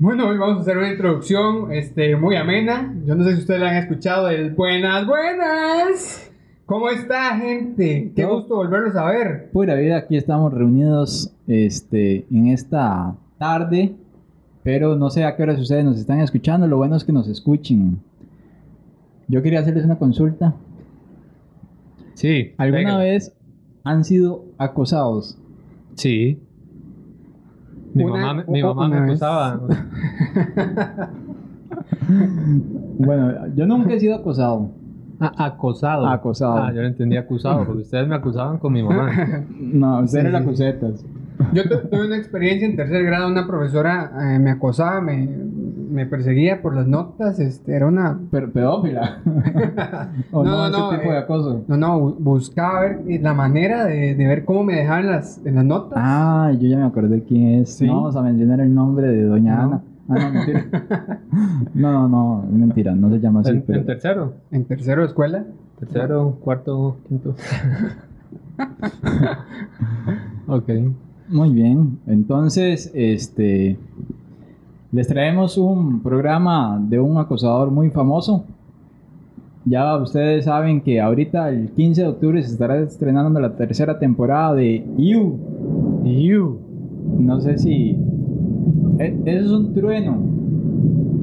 Bueno, hoy vamos a hacer una introducción este, muy amena. Yo no sé si ustedes la han escuchado. El buenas, buenas. ¿Cómo está, gente? Qué No. gusto volverlos a ver. Pura vida, aquí estamos reunidos este, en esta tarde, pero no sé a qué horas ustedes nos están escuchando, lo bueno es que nos escuchen. Yo quería hacerles una consulta. Sí. ¿Alguna venga. vez han sido acosados? Sí. Mi Una- mamá, me- mi mamá me acusaba. Bueno, yo nunca he sido acosado. Ah, acosado. Acosado. Ah, yo lo entendí acusado, porque ustedes me acusaban con mi mamá. No, ustedes Sí, eran sí. acusetas. Yo tu- tuve una experiencia en tercer grado. Una profesora eh, me acosaba, me, me perseguía por las notas. Este, era una. Pero pedófila. ¿O no, No, ese no, tipo de eh, acoso? No, no, bu- buscaba ver eh, la manera de, de ver cómo me dejaban las, en las notas. Ah, yo ya me acordé quién es. ¿Sí? No vamos a mencionar el nombre de Doña No. Ana. Ah, no, mentira. no, no, no, es mentira, no se llama así. en, pero- en tercero. En tercero de escuela. Tercero, cuarto, quinto. ok. Muy bien, entonces, este, les traemos un programa de un acosador muy famoso. Ya ustedes saben que ahorita el 15 de octubre se estará estrenando la tercera temporada de You. You. No sé si... e- Eso es un trueno.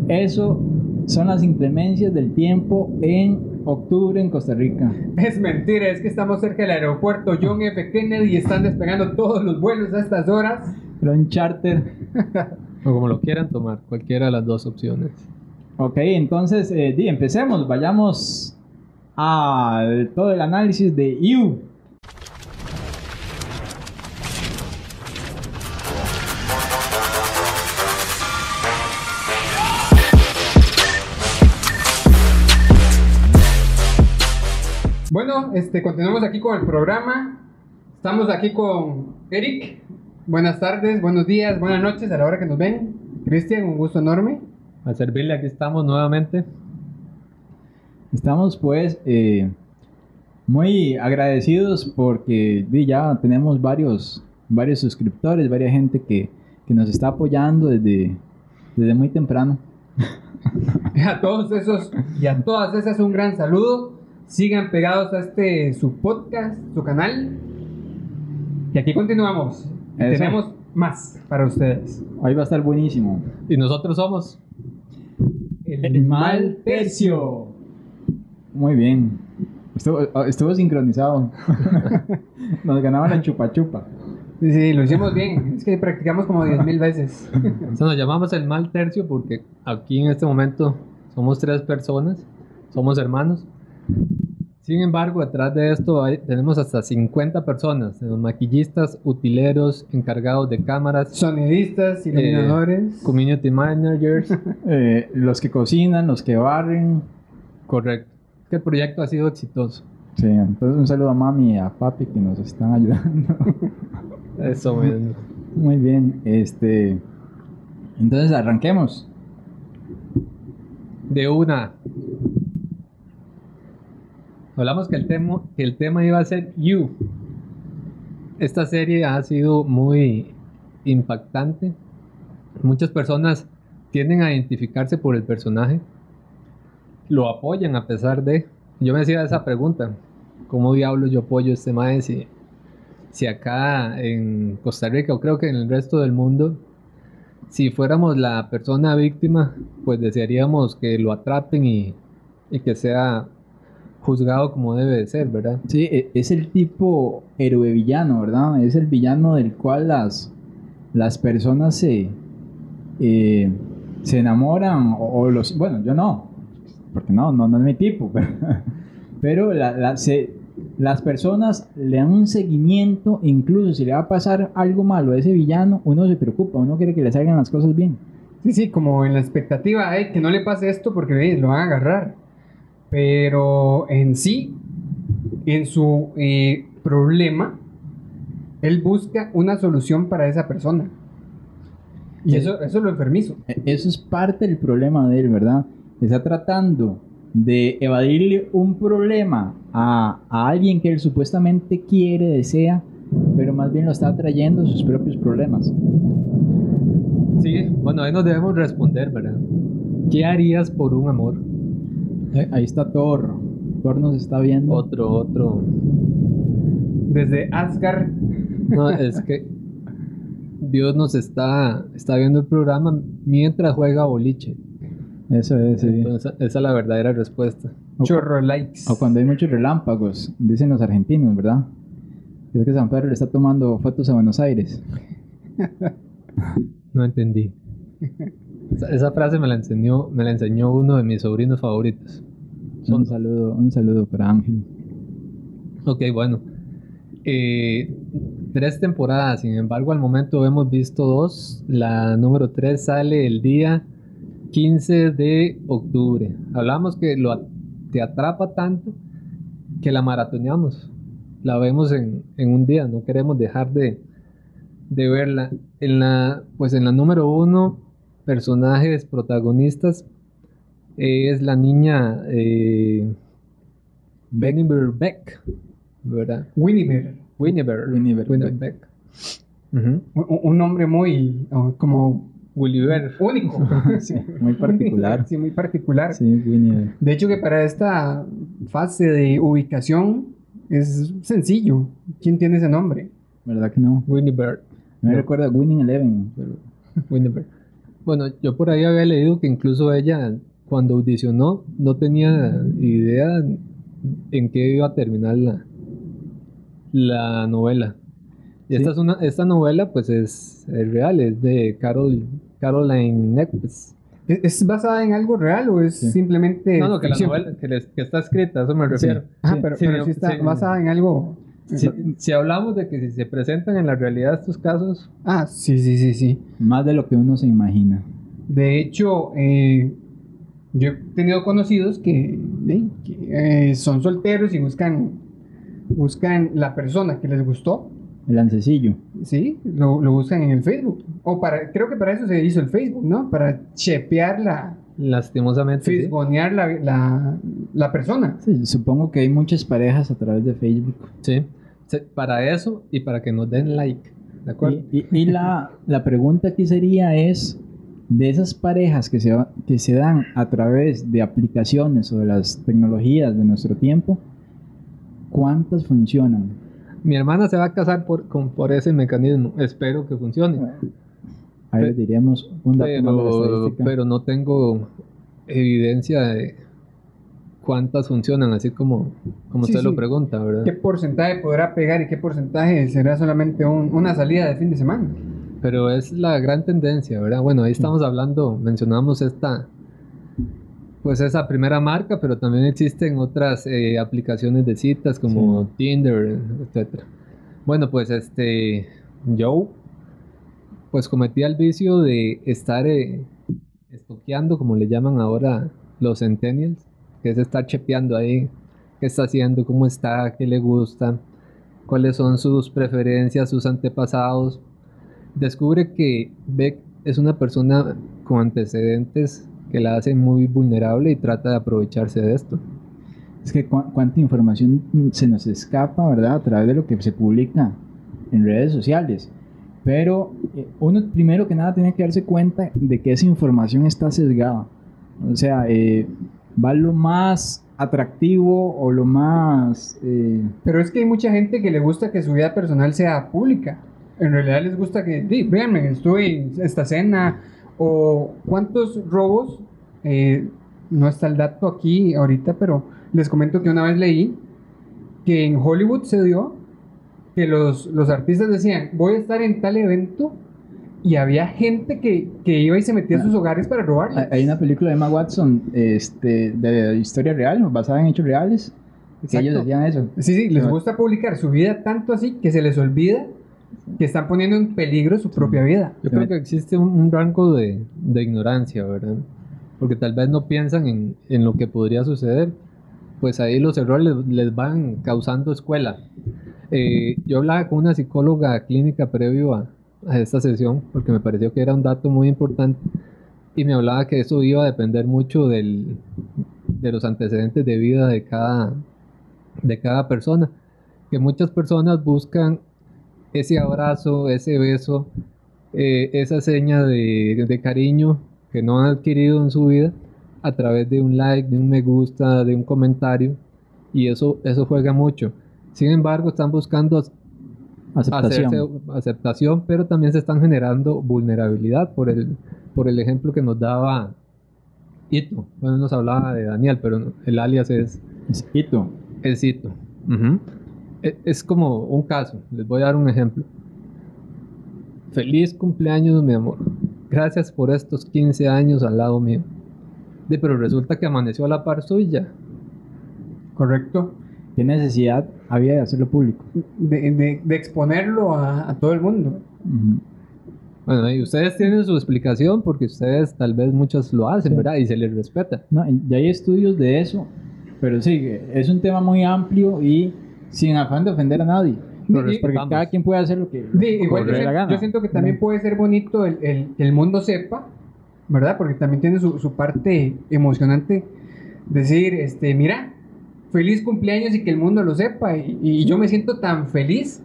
Eso son las inclemencias del tiempo en octubre en Costa Rica. Es mentira, es que estamos cerca del aeropuerto John F. Kennedy y están despegando todos los vuelos a estas horas. Pero un charter. O como lo quieran tomar, cualquiera de las dos opciones. Ok, entonces, eh, di, empecemos. Vayamos a todo el análisis de You. Bueno, este, continuamos aquí con el programa. Estamos aquí con Eric. Buenas tardes, buenos días, buenas noches a la hora que nos ven. Cristian, un gusto enorme. A servirle, aquí estamos nuevamente. Estamos pues eh, muy agradecidos porque ya tenemos varios, varios suscriptores, varias gente que, que nos está apoyando desde, desde muy temprano. A todos esos y a todas esas un gran saludo. Sigan pegados a este su podcast, su canal. Y aquí continuamos. Eso. tenemos más para ustedes. Hoy va a estar buenísimo. Y nosotros somos. El mal tercio. Muy bien. Estuvo, estuvo sincronizado. Nos ganaba la chupa chupa. Sí, sí, lo hicimos bien. Es que practicamos como 10.000 veces. O sea, nos llamamos el mal tercio porque aquí en este momento somos tres personas, somos hermanos. Sin embargo, detrás de esto hay- tenemos hasta 50 personas, los maquillistas, utileros, encargados de cámaras, Sonidistas, iluminadores. community managers. Eh, los que cocinan, los que barren. Correcto. Que el proyecto ha sido exitoso. Sí, entonces un saludo a mami y a papi que nos están ayudando. Eso mismo. Muy bien, este. Entonces arranquemos. De una. Hablamos que el, tema, iba a ser You. Esta serie ha sido muy impactante. Muchas personas tienden a identificarse por el personaje. Lo apoyan a pesar de... Yo me hacía esa pregunta. ¿Cómo diablos yo apoyo este mae si, si acá en Costa Rica o creo que en el resto del mundo si fuéramos la persona víctima, pues desearíamos que lo atrapen y, y que sea juzgado como debe de ser, ¿verdad? Sí, e- es el tipo héroe villano, ¿verdad? Es el villano del cual las, las personas se, eh, se enamoran o, o los... Bueno, yo no, porque no, no, no es mi tipo, pero, pero la- la- se- las personas le dan un seguimiento, incluso si le va a pasar algo malo a ese villano, uno se preocupa, uno quiere que le salgan las cosas bien. Sí, sí, como en la expectativa, "Ay, que no le pase esto porque eh, lo van a agarrar. Pero en sí, en su eh, problema, él busca una solución para esa persona. Y Sí. eso, eso es lo enfermizo. E- Eso es parte del problema de él, ¿verdad? Está tratando de evadirle un problema a, a alguien que él supuestamente quiere, desea, pero más bien lo está trayendo sus propios problemas. Sí, bueno, ahí nos debemos responder, ¿verdad? ¿Qué harías por un amor? Eh, Ahí está Thor. Thor nos está viendo. Otro, otro. Desde Asgard. No, es que Dios nos está, está viendo el programa mientras juega boliche. Eso es, sí. Entonces, esa es la verdadera respuesta. O, Chorro likes. o cuando hay muchos relámpagos, dicen los argentinos, ¿verdad? Es que San Pedro le está tomando fotos a Buenos Aires. No entendí. Esa, esa frase me la enseñó, me la enseñó uno de mis sobrinos favoritos. Un saludo, un saludo para Ángel. Ok, bueno. Eh, tres temporadas, sin embargo, al momento hemos visto dos. La número tres sale el día 15 de octubre. Hablamos que lo, te atrapa tanto que la maratoneamos. La vemos en, en un día, no queremos dejar de, de verla. En la, pues en la número uno, personajes protagonistas, eh, es la niña eh, Bennifer Beck, ¿verdad? Winnieber. Winnieber Winnieber Beck. Beck. Ujú. Un, un nombre muy oh, como Gulliver. único. Sí, muy particular. Sí, muy particular. Sí, Winnie. De hecho que para esta fase de ubicación es sencillo. ¿Quién tiene ese nombre? ¿Verdad que no? Winnieber. Me No. recuerda a Winning Eleven. pero- Winnieber. Bueno, yo por ahí había leído que incluso ella, cuando audicionó, no tenía idea en qué iba a terminar la, la novela. Y esta, Sí. es una, esta novela, pues es, es real, es de Carol, Caroline Nepes. ¿Es, es basada en algo real o es Sí. simplemente No, no, que la novela que, les- que está escrita, a eso me refiero. Ah, Sí, pero, sí, pero no, sí está sí. basada en algo. Si, si hablamos de que si se presentan en la realidad estos casos, Ah, sí, sí, sí, sí. Más de lo que uno se imagina. De hecho, eh, yo he tenido conocidos que, eh, que, eh, son solteros y buscan, buscan la persona que les gustó, El ancecillo. ¿sí? Lo, lo buscan en el Facebook. O para, creo que para eso se hizo el Facebook, ¿no? Para chepear la, lastimosamente, sí. fisgonear la, la, la persona. Sí, supongo que hay muchas parejas a través de Facebook. Sí. Para eso y para que nos den like. ¿De acuerdo? Y, y- y la, la pregunta aquí sería es, de esas parejas que se, que se dan a través de aplicaciones o de las tecnologías de nuestro tiempo, ¿cuántas funcionan? Mi hermana se va a casar por, con, por ese mecanismo. Espero que funcione. Ahí les diríamos un dato más de la Pero, estadística. pero no tengo evidencia de cuántas funcionan, así como, como Sí, usted lo sí. pregunta, ¿verdad? ¿Qué porcentaje podrá pegar y qué porcentaje será solamente un- una salida de fin de semana? Pero es la gran tendencia, ¿verdad? Bueno, ahí estamos hablando, mencionamos esta, pues esa primera marca, pero también existen otras eh, aplicaciones de citas como Sí. Tinder, etcétera. Bueno, pues este, yo, pues cometí el vicio de estar eh, estoqueando, como le llaman ahora los centennials, que es estar chepeando ahí qué está haciendo, cómo está, qué le gusta, cuáles son sus preferencias, sus antepasados. Descubre que Beck es una persona con antecedentes que la hacen muy vulnerable y trata de aprovecharse de esto. Es que cu- cuánta información se nos escapa, ¿verdad? A través de lo que se publica en redes sociales. Pero eh, uno primero que nada tiene que darse cuenta de que esa información está sesgada. O sea, eh, va lo más atractivo o lo más... eh, Pero es que hay mucha gente que le gusta que su vida personal sea pública. En realidad les gusta que, sí, véanme, estuve en esta cena. O cuántos robos, eh, no está el dato aquí ahorita, pero les comento que una vez leí que en Hollywood se dio que los, los artistas decían, voy a estar en tal evento. Y había gente que, que iba y se metía a sus hogares para robarlos. hay- una película de Emma Watson este, de historia real, basada en hechos reales, que ellos decían eso. Sí, sí, les gusta publicar su vida tanto así que se les olvida que están poniendo en peligro su propia vida. Yo creo que existe un, un rango de, de ignorancia, ¿verdad? Porque tal vez no piensan en, en lo que podría suceder. Pues ahí los errores les, les van causando escuela. Eh, yo hablaba con una psicóloga clínica previo a, a esta sesión porque me pareció que era un dato muy importante y me hablaba que eso iba a depender mucho del, de los antecedentes de vida de cada, de cada persona. Que muchas personas buscan ese abrazo, ese beso eh, esa seña de, de cariño que no han adquirido en su vida a través de un like, de un me gusta, de un comentario. Y eso, eso juega mucho. Sin embargo, están buscando Aceptación. hacerse aceptación, pero también se están generando vulnerabilidad por el, por el ejemplo que nos daba Ito. Bueno, nos hablaba de Daniel, pero el alias es, Es hito. es Ito. Es como un caso, les voy a dar un ejemplo. Feliz cumpleaños, mi amor. Gracias por estos 15 años al lado mío. De, pero resulta que amaneció a la par suya. Correcto. ¿Qué necesidad había de hacerlo público? De, de- de exponerlo a, a todo el mundo. Ujú. Bueno, y ustedes tienen su explicación porque ustedes tal vez muchos lo hacen, Sí. ¿verdad? Y se les respeta. No, y hay estudios de eso, pero sí, es un tema muy amplio y sin afán de ofender a nadie. Lo Porque cada quien puede hacer lo que, Sí, igual yo, gana. yo siento que también puede ser bonito el, el- que el mundo sepa, ¿verdad? Porque también tiene su, su parte emocionante. Decir, este, mira, feliz cumpleaños y que el mundo lo sepa. Y, y yo me siento tan feliz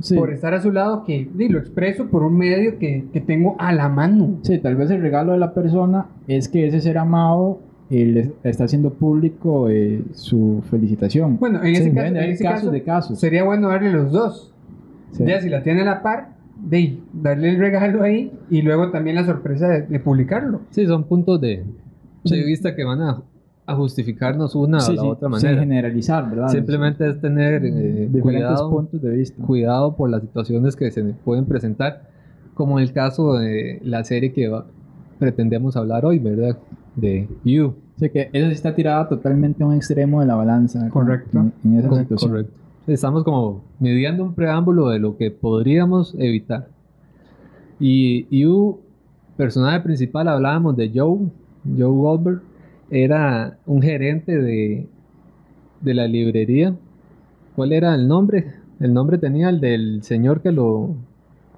Sí. por estar a su lado que di, lo expreso por un medio que, que tengo a la mano. Sí, tal vez el regalo de la persona es que ese ser amado le está haciendo público eh, su felicitación. Bueno, en Sí, ese caso, deben de en ese casos caso de casos. sería bueno darle los dos. Sí. Ya si la tiene a la par, de darle el regalo ahí y luego también la sorpresa de, de publicarlo. Sí, son puntos de, de Sí. vista que van a, a justificarnos una Sí, o la sí, otra sin manera. generalizar, ¿verdad? Simplemente es tener eh, diferentes cuidado, puntos de vista. cuidado por las situaciones que se pueden presentar, como el caso de la serie que va- pretendemos hablar hoy, ¿verdad? De You. O sea que esa sí está tirada totalmente a un extremo de la balanza. Correcto. En, en esa situación. Correcto. Estamos como midiendo un preámbulo de lo que podríamos evitar. Y You, personaje principal, hablábamos de Joe, Joe Goldberg, era un gerente de, de la librería. ¿Cuál era el nombre? El nombre tenía el del señor que lo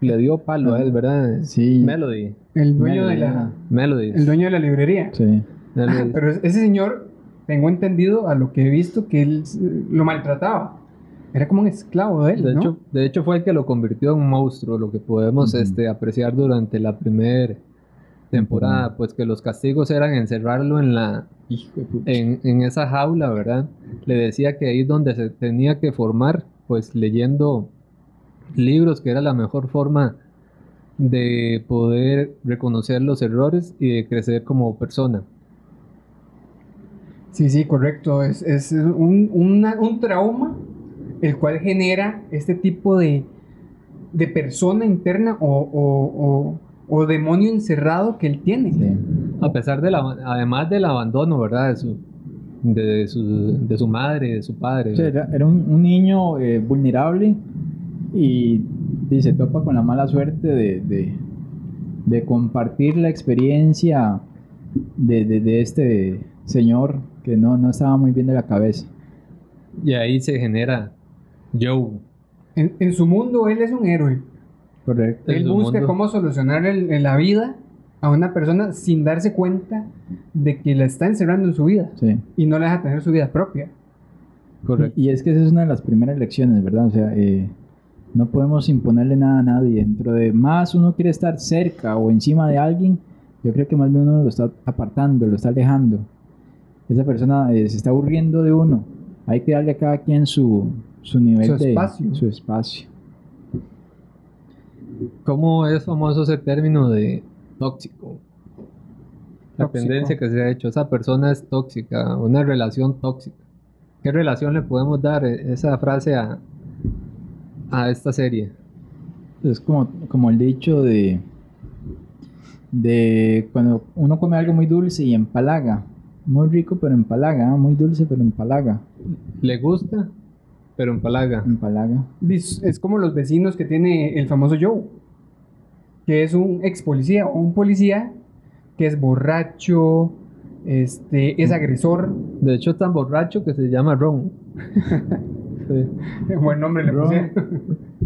le dio palo a él, ¿verdad? Sí. Melody. El dueño de Melody, la, ajá. Melody. el dueño de la librería. Sí. Pero ese señor, tengo entendido a lo que he visto que él eh, lo maltrataba. Era como un esclavo de él, De ¿no? hecho, de hecho fue el que lo convirtió en un monstruo, lo que podemos este, apreciar durante la primera temporada, pues que los castigos eran encerrarlo en la en, en esa jaula, ¿verdad? Le decía que ahí es donde se tenía que formar, pues leyendo libros, que era la mejor forma de poder reconocer los errores y de crecer como persona. Sí, sí, correcto. Es, es un, una- un trauma el cual genera este tipo de, de persona interna o, o- o- o demonio encerrado que él tiene. Sí. A pesar de la, además del abandono, ¿verdad? De su, de su, de su madre, de su padre. O sea, era, era un, un niño eh, vulnerable y, y se topa con la mala suerte de, de- de compartir la experiencia de, de- de este señor que no, no estaba muy bien de la cabeza. Y ahí se genera Joe. En, en su mundo él es un héroe. Correcto. Él busca mundo. cómo solucionar el- el- la vida a una persona sin darse cuenta de que la está encerrando en su vida Sí. y no la deja tener su vida propia. Correcto. Y, y es que esa es una de las primeras lecciones, ¿verdad? O sea, eh, no podemos imponerle nada a nadie. Dentro de más uno quiere estar cerca o encima de alguien, yo creo que más bien uno lo está apartando, lo está alejando. Esa persona eh, se está aburriendo de uno. Hay que darle a cada quien su, su nivel Su de espacio. su espacio. ¿Cómo es famoso ese término de tóxico? La Tóxico. tendencia que se ha hecho, esa persona es tóxica, una relación tóxica. ¿Qué relación le podemos dar eh, esa frase a, a esta serie? Es como, como el dicho de, de cuando uno come algo muy dulce y empalaga. Muy rico pero empalaga, ¿ah? muy dulce pero empalaga. ¿Le gusta? Pero empalaga. Empalaga. Es, es como los vecinos que tiene el famoso Joe, que es un ex policía o un policía que es borracho, este, es agresor. De hecho, es tan borracho que se llama Ron. Sí. Buen nombre le Ron. puse.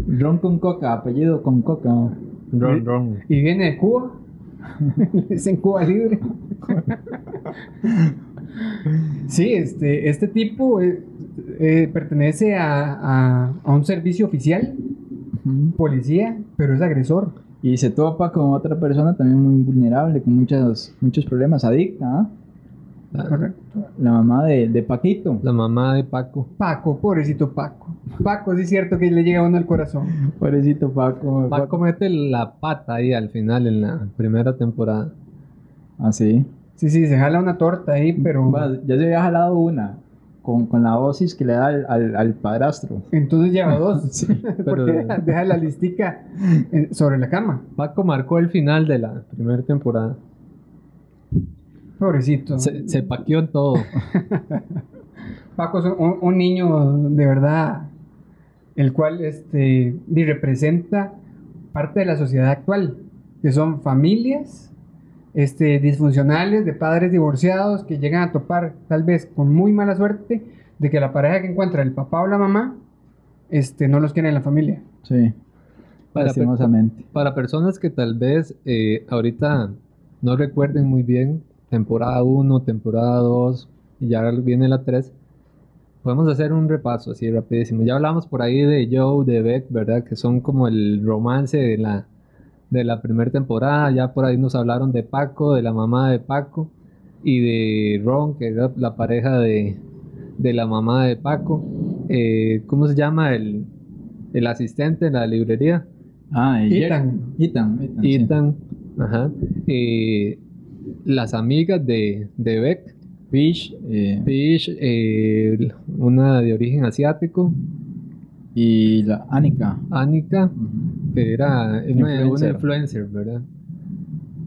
Ron con coca, apellido con coca. Ron, Ron. Y viene de Cuba. es en Cuba libre. sí, este, este tipo eh, eh, pertenece a, a- a un servicio oficial, policía, pero es agresor. Y se topa con otra persona también muy vulnerable, con muchos, muchos problemas, adicta, ¿ah? La, Correcto. La mamá de, de Paquito. la mamá de Paco. Paco, pobrecito Paco. Paco, sí es cierto que le llega uno al corazón. Pobrecito Paco. Paco mete la pata ahí al final en la primera temporada. Ah, sí. Sí, sí, se jala una torta ahí, pero Bueno, ya se había jalado una con, con la dosis que le da al, al, al padrastro. entonces lleva dos. Sí, Porque pero- deja, deja la listica sobre la cama. Paco marcó el final de la primera temporada. Pobrecito. Se, se paqueó en todo. Paco es un, un niño de verdad, el cual este, representa parte de la sociedad actual, que son familias este, disfuncionales de padres divorciados que llegan a topar tal vez con muy mala suerte de que la pareja que encuentra el papá o la mamá este, no los quiere en la familia. Sí, Para, lastimosamente. para personas que tal vez eh, ahorita no recuerden muy bien temporada 1, temporada 2 y ya viene la 3, podemos hacer un repaso así rapidísimo. Ya hablamos por ahí de Joe, de Beck, ¿verdad? Que son como el romance de la, de la primera temporada. Ya por ahí nos hablaron de Paco, de la mamá de Paco y de Ron, que era la pareja de, de la mamá de Paco. Eh, ¿Cómo se llama el, el asistente en la librería? Ah, Ethan. Ethan. Ethan. sí. Ethan, ajá. Eh, las amigas de, de Beck, Fish eh, Fish, eh, una de origen asiático, y la. Annika, Ujú. que era una una Influencer. influencer, ¿verdad?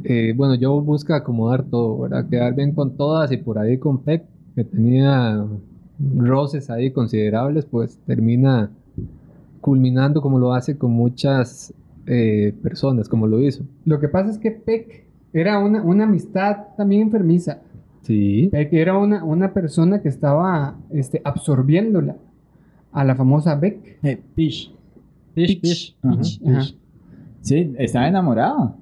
Eh, bueno, yo busca acomodar todo, ¿verdad? Quedar bien con todas y por ahí con Peck, que tenía roces ahí considerables, pues termina culminando como lo hace con muchas eh, personas, como lo hizo. Lo que pasa es que Peck era una, una amistad también enfermiza. Sí. Era una, una persona que estaba este, absorbiéndola a la famosa Beck. Eh, Fish. Fish, Fish. Ajá, Peach, Fish. ajá. Sí, estaba enamorada.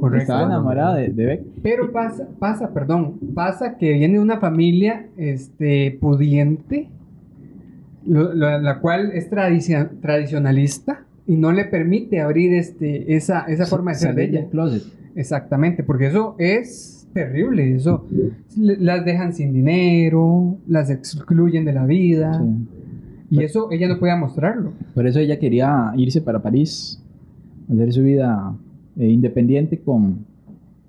Correcto. Estaba enamorada de, de Beck. Pero pasa, pasa, perdón, pasa que viene de una familia este, pudiente, lo- lo- la cual es tradicia- tradicionalista y no le permite abrir este, esa, esa forma de ser de ella. closet. Exactamente, porque eso es terrible, eso las dejan sin dinero, las excluyen de la vida Sí. y eso ella no podía mostrarlo. Por eso ella quería irse para París, hacer su vida eh, independiente con,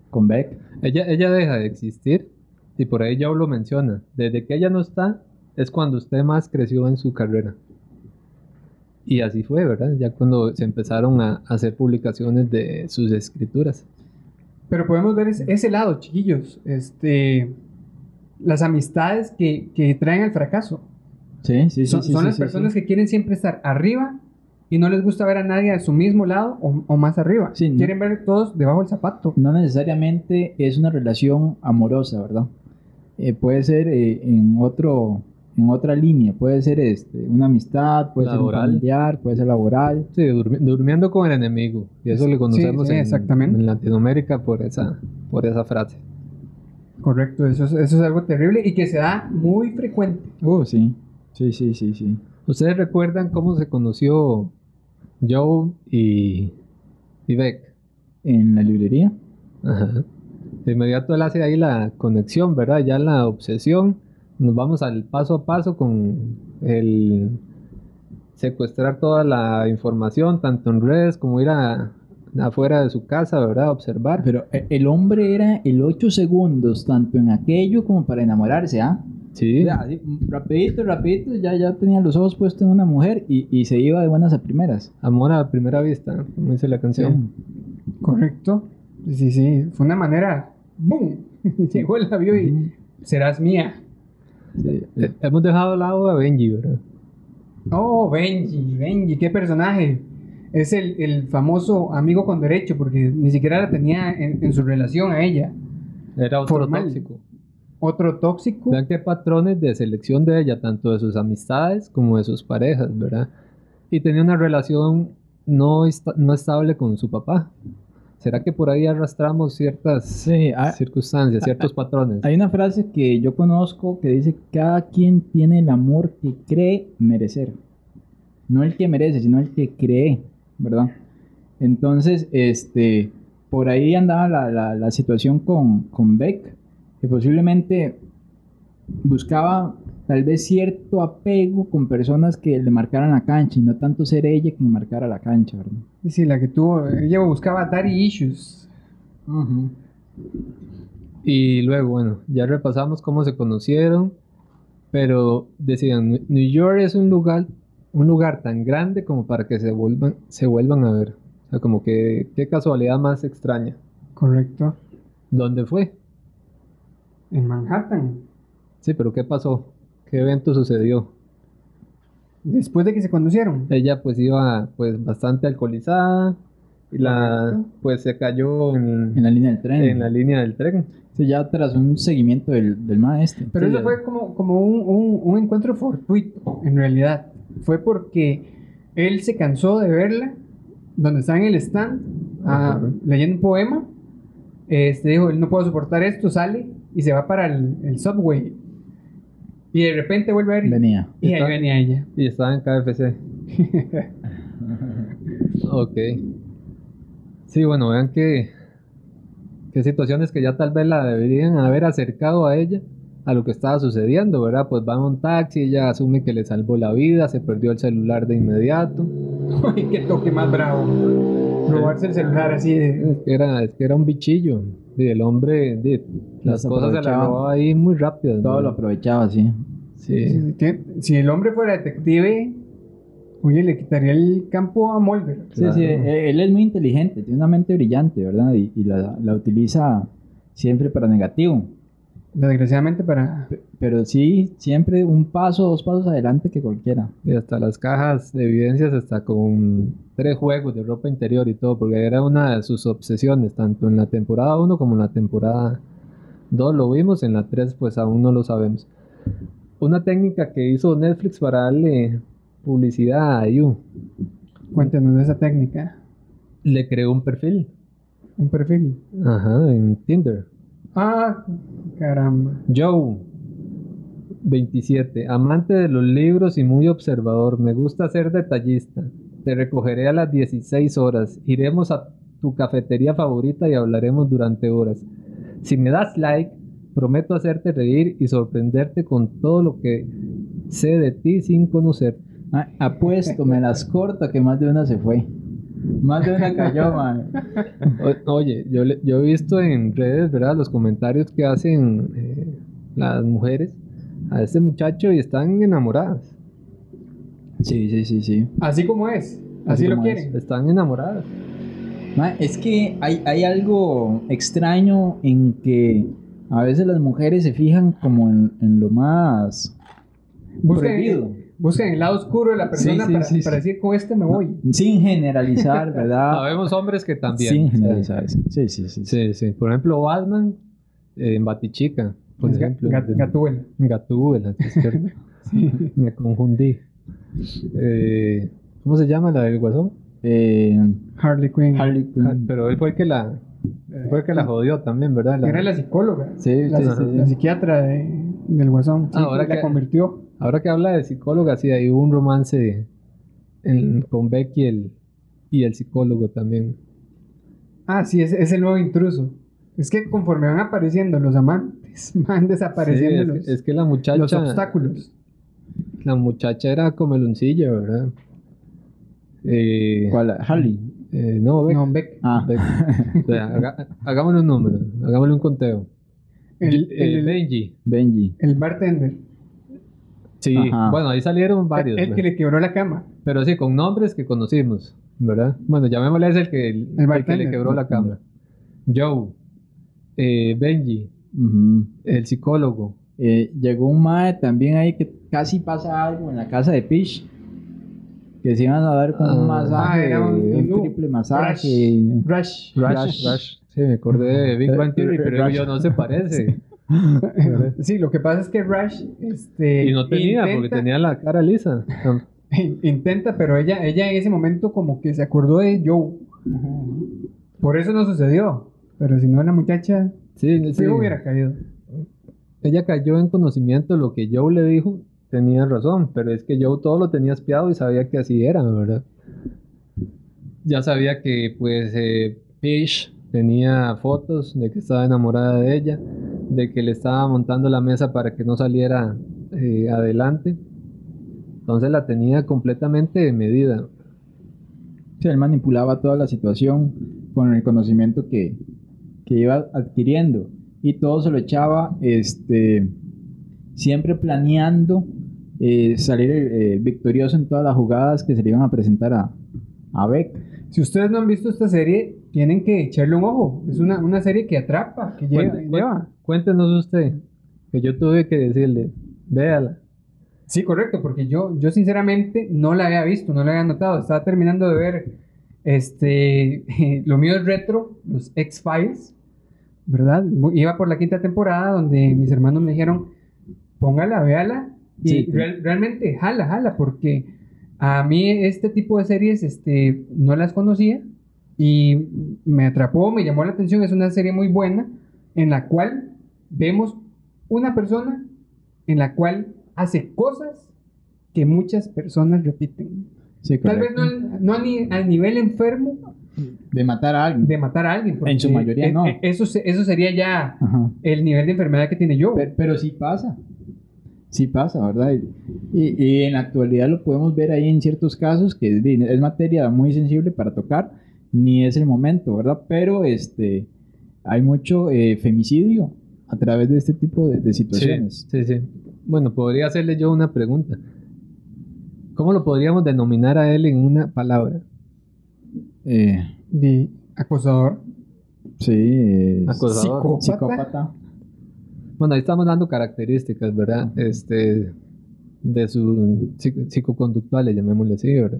con Beck. Ella, ella deja de existir y por ahí Joe lo menciona. Desde que ella no está es cuando usted más creció en su carrera. Y así fue, ¿verdad? Ya cuando se empezaron a hacer publicaciones de sus escrituras. Pero podemos ver ese, ese lado, chiquillos, este, las amistades que, que traen al fracaso. Sí, sí, sí. son sí, son sí, las sí, personas que quieren siempre estar arriba y no les gusta ver a nadie a su mismo lado o, o más arriba. No- Quieren ver todos debajo del zapato. No necesariamente es una relación amorosa, ¿verdad? Eh, puede ser eh, en otro en otra línea, puede ser este, una amistad, puede ser un familiar, puede ser laboral. Sí, durmi- durmiendo con el enemigo. Y eso le conocemos sí, exactamente. en Latinoamérica por esa, por esa frase. Correcto, eso es, eso es algo terrible y que se da muy frecuente. Oh, sí. Sí, sí, sí, sí. ¿Ustedes recuerdan cómo se conoció Joe y, y Beck? En la librería. Ajá. De inmediato él hace ahí la conexión, ¿verdad? Ya la obsesión. Nos vamos al paso a paso con el secuestrar toda la información, tanto en redes como ir a, afuera de su casa, ¿verdad? Observar. Pero eh, el hombre era el 8 segundos, tanto en aquello como para enamorarse, ¿ah? Sí. O sea, así, rapidito, rapidito, ya, ya tenía los ojos puestos en una mujer y, y se iba de buenas a primeras. Amor a primera vista, como dice la canción. Correcto. Sí, sí, fue una manera, ¡boom! Llegó el avión y serás mía. Sí. Hemos dejado de lado a Benji, ¿verdad? Oh, Benji, Benji, qué personaje. Es el, el famoso amigo con derecho, porque ni siquiera la tenía en, en su relación a ella. Era otro Formal. tóxico. Otro tóxico. Vean qué patrones de selección de ella, tanto de sus amistades como de sus parejas, ¿verdad? Y tenía una relación no, no estable con su papá. ¿Será que por ahí arrastramos ciertas Sí, circunstancias, ciertos patrones? hay una frase que yo conozco que dice, cada quien tiene el amor que cree merecer. No el que merece, sino el que cree, ¿verdad? Entonces, este, por ahí andaba la, la- la situación con, con Beck, que posiblemente buscaba tal vez cierto apego con personas que le marcaran la cancha y no tanto ser ella quien marcara la cancha, ¿verdad? Y Sí, la que tuvo, ella buscaba daddy issues. Y luego, bueno, ya repasamos cómo se conocieron, pero decían, New York es un lugar, un lugar tan grande como para que se vuelvan, se vuelvan a ver. O sea, como que qué casualidad más extraña. Correcto. ¿Dónde fue? En Manhattan. Sí, pero ¿qué pasó? ¿Qué evento sucedió? Después de que se conocieron. Ella pues iba pues bastante alcoholizada y la Correcto. pues se cayó en, En la línea del tren. en la línea del tren. Sí, ya tras un seguimiento del, del maestro. Pero Sí, eso ya. fue como, como un, un- un encuentro fortuito, en realidad. Fue porque él se cansó de verla, donde está en el stand, ah, leyendo un poema. Este dijo, él no puedo soportar esto, sale y se va para el, el subway. Y de repente vuelve a ver. Venía. Y ahí venía ella. Y estaba en KFC. Ok. Sí, bueno, vean que, que situaciones que ya tal vez la deberían haber acercado a ella a lo que estaba sucediendo, ¿verdad? Pues va en un taxi, ella asume que le salvó la vida, se perdió el celular de inmediato. Ay, qué toque más bravo. Robarse el celular así de. Es que era, es que era un bichillo. Y el hombre, las cosas se las aprovechaba. robaba ahí muy rápido. Todo lo aprovechaba, sí. Sí. Si el hombre fuera detective, oye, le quitaría el campo a Mulder. Sí, Claro. sí, eh, él es muy inteligente, tiene una mente brillante, ¿verdad? Y, y la, la utiliza siempre para negativo. Desgraciadamente para. Pe- Pero sí, siempre un paso, dos pasos adelante que cualquiera. Y hasta las cajas de evidencias, hasta con tres juegos de ropa interior y todo, porque era una de sus obsesiones, tanto en la temporada 1 como en la temporada 2 lo vimos, en la 3 pues aún no lo sabemos. Una técnica que hizo Netflix para darle publicidad a You, Cuéntenos de esa técnica. le creó un perfil, Un perfil. ajá, en Tinder. Ah, caramba. Joe, 27, amante de los libros y muy observador. Me gusta ser detallista. Te recogeré a las 16 horas. Iremos a tu cafetería favorita y hablaremos durante horas. Si me das like, prometo hacerte reír y sorprenderte con todo lo que sé de ti sin conocer. Ah, apuesto, me las corto que más de una se fue. Más de una cayó, man. O- Oye, yo, le- yo he visto en redes, ¿verdad? Los comentarios que hacen eh, las mujeres a este muchacho y están enamoradas. Sí, sí, sí, sí. Así como es. Así, Así lo quieren. Están enamoradas. Es que hay, hay algo extraño en que a veces las mujeres se fijan como en, en lo más prohibido. Busquen, el lado oscuro de la persona sí, para, sí, para sí. decir con este me voy. Sin generalizar, ¿verdad? Habemos hombres que también. Sin generalizar. Sí, sí, sí. sí. Sí, sí. Por ejemplo, Batman eh, en Batichica. Por Es ejemplo. gat- Gatúbela. Gatúbela. Me confundí. Eh, ¿Cómo se llama la del guasón? Eh, Harley Quinn. Harley Ah, Quinn. Pero él fue el que la, fue el que la jodió también, ¿verdad? La- Era la psicóloga. Sí, la, sí, la- sí, la sí. psiquiatra de- del guasón. Sí, Ah, ahora la que- convirtió. Ahora que habla de psicóloga, sí, hay un romance en- con Becky el, y el psicólogo también. Ah, sí, es, es el nuevo intruso. Es que conforme van apareciendo los amantes, van Sí, desapareciendo es, los, que- es que la muchacha, los obstáculos. la muchacha era comeloncilla, ¿verdad? Eh, ¿Cuál? Harley. eh, no, Becky. No, Beck. Ah, Becky. O sea, haga- hagámosle un número, hagámosle un conteo. El, Eh, el- Benji. Benji. el bartender. Sí, Ajá. bueno, ahí salieron varios. el que le quebró la cama. Pero sí, con nombres que conocimos, ¿verdad? Bueno, llamémosle a ese el que, el, el que le quebró la cama. Joe, eh, Benji, el psicólogo. Eh, llegó un mae también ahí que casi pasa algo en la casa de Peach. Que se iban a dar con un Ah. masaje, Ah, era un triple masaje. Rush. Rush, Rush. Rush. Sí, me acordé de Big Bang Theory, pero Rush. yo no se parece. Sí, lo que pasa es que Rush este, Y no tenía, porque intenta- tenía la cara lisa. intenta, pero ella, ella en ese momento como que se acordó de Joe. Por eso no sucedió. Pero si no, la muchacha Sí, sí, sí. hubiera caído. Ella cayó en conocimiento de lo que Joe le dijo. Tenía razón, pero es que Joe todo lo tenía espiado y sabía que así era, ¿verdad? ya sabía que pues eh, tenía fotos de que estaba enamorada de ella, de que le estaba montando la mesa para que no saliera eh, adelante. Entonces la tenía completamente medida. Sí, él manipulaba toda la situación con el conocimiento que, que iba adquiriendo y todo se lo echaba este, siempre planeando eh, salir eh, victorioso en todas las jugadas que se le iban a presentar a, a Beck. Si ustedes no han visto esta serie, tienen que echarle un ojo. Es una, una serie que atrapa, que lleva. Cuéntenos usted, que yo tuve que decirle, véala. Sí, correcto, porque yo, yo sinceramente no la había visto, no la había notado. Estaba terminando de ver este, lo mío es retro, los X-Files, ¿verdad? Iba por la quinta temporada donde mis hermanos me dijeron, póngala, véala. Y Sí. real- realmente, jala, jala, porque a mí este tipo de series este, no las conocía y me atrapó, me llamó la atención. Es una serie muy buena en la cual vemos una persona en la cual hace cosas que muchas personas repiten. Sí, Tal vez no, no ni- a nivel enfermo De matar a alguien. de matar a alguien. En su mayoría e- no. e- Eso, eso sería ya Ajá. el nivel de enfermedad que tiene yo. Pero, pero sí pasa. Sí pasa, ¿verdad? Y, y en la actualidad lo podemos ver ahí en ciertos casos que es materia muy sensible para tocar, ni es el momento, ¿verdad? Pero este, hay mucho eh, femicidio a través de este tipo de, de situaciones. Sí, sí. Bueno, podría hacerle yo una pregunta. ¿Cómo lo podríamos denominar a él en una palabra? Eh, de acosador. sí, es Acosador. Psicópata. psicópata. Bueno, ahí estamos dando características, ¿verdad? Este, de su psic- psicoconductuales, llamémosle así, ¿verdad?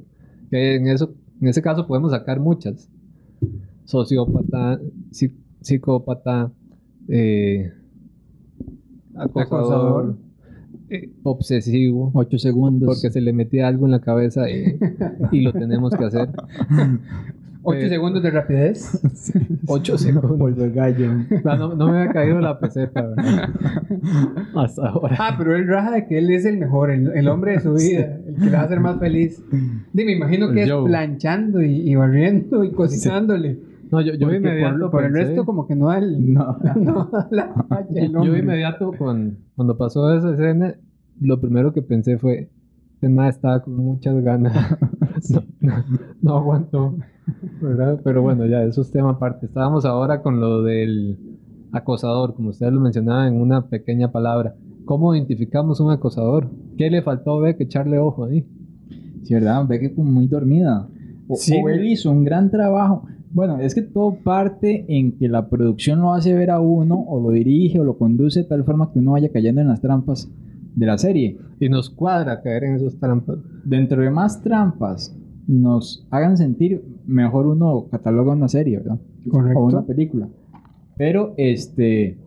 Que en, eso, en ese caso podemos sacar muchas. Sociópata, psi- psicópata, eh, acosador, Acosador. eh, obsesivo, Ocho segundos. porque se le metía algo en la cabeza y, y lo tenemos que hacer. Ocho Eh, segundos de rapidez. Ocho segundos. De gallo. No, no, no me había caído la peseta, ¿verdad? Hasta ahora. Ah, pero él raja de que él es el mejor, el, el hombre de su vida, el que le va a hacer más feliz. Di, me imagino que es planchando y, y barriendo y cocinándole. No, yo, yo inmediato por, por el pensé- resto como que no da el... No. no la talla el Yo inmediato con, cuando pasó esa escena, lo primero que pensé fue, este estaba con muchas ganas. no, no, no aguantó. ¿Verdad? Pero bueno, ya, eso es tema aparte. Estábamos ahora con lo del acosador, como ustedes lo mencionaban en una pequeña palabra. ¿Cómo identificamos un acosador? ¿Qué le faltó ver que echarle ojo ahí? Sí, ¿verdad? Ve que muy dormida. O, Sí. o él hizo un gran trabajo. Bueno, es que todo parte en que la producción lo hace ver a uno, o lo dirige, o lo conduce de tal forma que uno vaya cayendo en las trampas de la serie. Y nos cuadra caer en esos trampas. Dentro de más trampas nos hagan sentir, mejor uno cataloga una serie, ¿verdad? Correcto. O una película. Pero, este,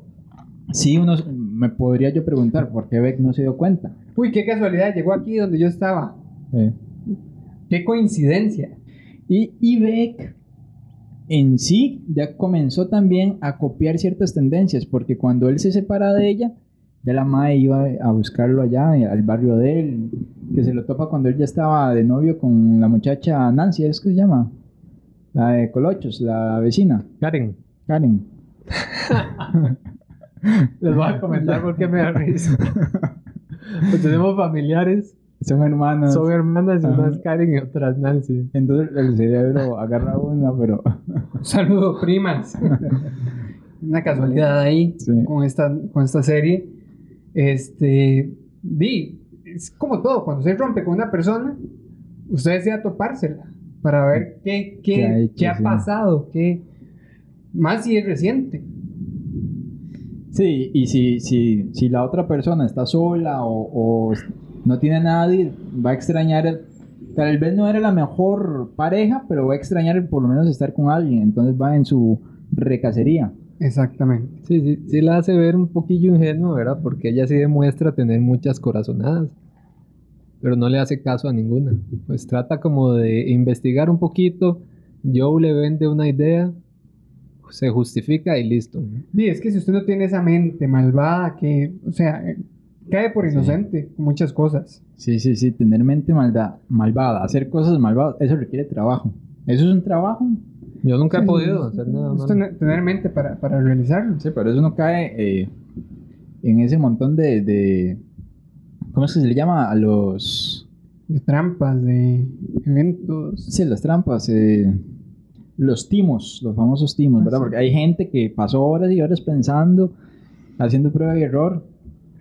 sí, uno, me podría yo preguntar, ¿por qué Beck no se dio cuenta? Uy, qué casualidad, llegó aquí donde yo estaba. Eh, Qué coincidencia. Y, y Beck en sí ya comenzó también a copiar ciertas tendencias, porque cuando él se separa de ella, ya la madre iba a buscarlo allá, eh, al barrio de él, que se lo topa cuando él ya estaba de novio con la muchacha Nancy, ¿es que se llama? La de Colochos, la vecina, Karen, Karen. les voy a comentar por qué me da risa. Pues tenemos familiares, Son hermanas. son hermanas y Ajá. unas Karen y otras Nancy. Entonces el cerebro agarra una, pero... Un saludo, primas. Una casualidad ahí Sí. con, esta, con esta serie. Este, vi, es como todo, cuando se rompe con una persona, usted desea topársela para ver qué, qué, ¿Qué ha hecho, qué ha sí. pasado, qué, más si es reciente. Sí, y si, si, si la otra persona está sola o, o no tiene a nadie, va a extrañar, tal vez no era la mejor pareja, pero va a extrañar el por lo menos estar con alguien, entonces va en su recacería. Exactamente. Sí, sí, sí la hace ver un poquillo ingenua, ¿verdad? Porque ella sí demuestra tener muchas corazonadas, pero no le hace caso a ninguna. Pues trata como de investigar un poquito, Joe le vende una idea, se justifica y listo. Sí, es que si usted no tiene esa mente malvada que, o sea, eh, cae por Sí. inocente con muchas cosas. Sí, sí, sí, tener mente malda- malvada, hacer cosas malvadas, eso requiere trabajo. Eso es un trabajo. Yo nunca he Sí, podido hacer nada malo. tener, tener mente para, para realizarlo. Sí, pero eso no cae eh, en ese montón de, de- ¿Cómo es que se le llama? A los... De trampas, de eventos. Sí, las trampas. eh, los timos, los famosos timos, ¿verdad? Ah, sí. Porque hay gente que pasó horas y horas pensando, haciendo prueba y error,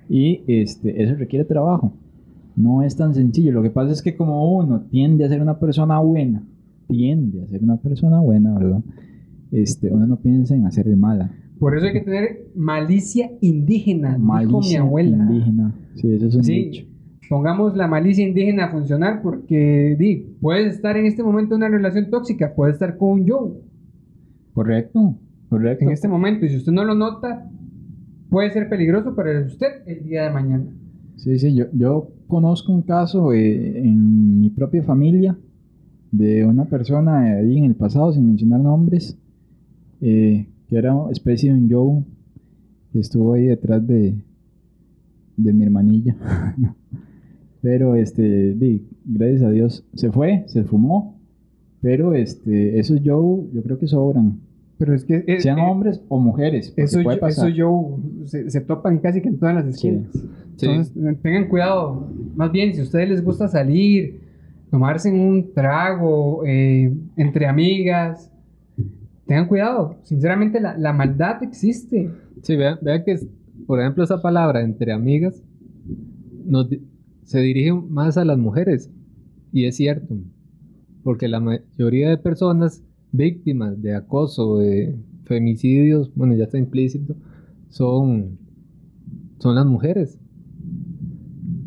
y este, eso requiere trabajo. No es tan sencillo. Lo que pasa es que como uno tiende a ser una persona buena, tiende a ser una persona buena, ¿verdad? Este, uno no piensa en hacer el mala. Por eso hay que tener malicia indígena, dijo mi Malicia abuela. indígena. Sí, eso es un Sí, dicho. pongamos la malicia indígena a funcionar porque di, puedes estar en este momento en una relación tóxica, puedes estar con un yo Correcto, correcto. en este momento y si usted no lo nota, puede ser peligroso para usted el día de mañana. Sí, sí, yo, yo conozco un caso eh, en mi propia familia de una persona ahí en el pasado, sin mencionar nombres, eh, que era una especie de un yo que estuvo ahí detrás de, de mi hermanilla. pero, este, di, gracias a Dios, se fue, se fumó, pero este, esos yo, yo creo que sobran, Pero es que es- sean eh, hombres o mujeres, eso, puede pasar. eso yo se, se topan casi que en todas las esquinas. Sí. Entonces, eh, tengan cuidado. Más bien, si a ustedes les gusta salir, tomarse un trago eh, entre amigas, tengan cuidado. Sinceramente, la, maldad existe. Sí, vea, vea que, por ejemplo, esa palabra entre amigas se dirige más a las mujeres. Y es cierto, porque la mayoría de personas víctimas de acoso, de femicidios, bueno, ya está implícito, son, son las mujeres.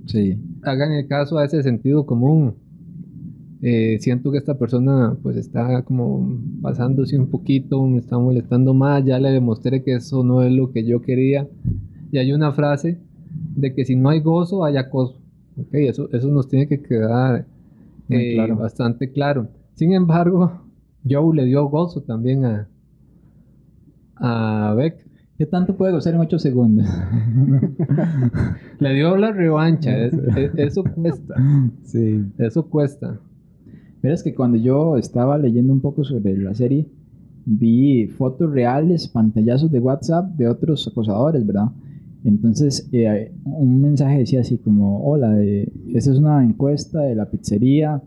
Sí. Hagan el caso a ese sentido común. Eh, siento que esta persona pues está como pasándose un poquito, me está molestando más, ya le demostré que eso no es lo que yo quería. Y hay una frase de que si no hay gozo, hay acoso. Ok, eso, eso nos tiene que quedar eh, claro. bastante claro. Sin embargo, Joe le dio gozo también a, a Beck. ¿Qué tanto puede gozar en 8 segundos? Le dio la revancha. es- es- eso cuesta. sí. Eso cuesta. Verás que cuando yo estaba leyendo un poco sobre la serie, vi fotos reales, pantallazos de WhatsApp de otros acosadores, ¿verdad? Entonces, eh, un mensaje decía así como, hola, eh, esta es una encuesta de la pizzería,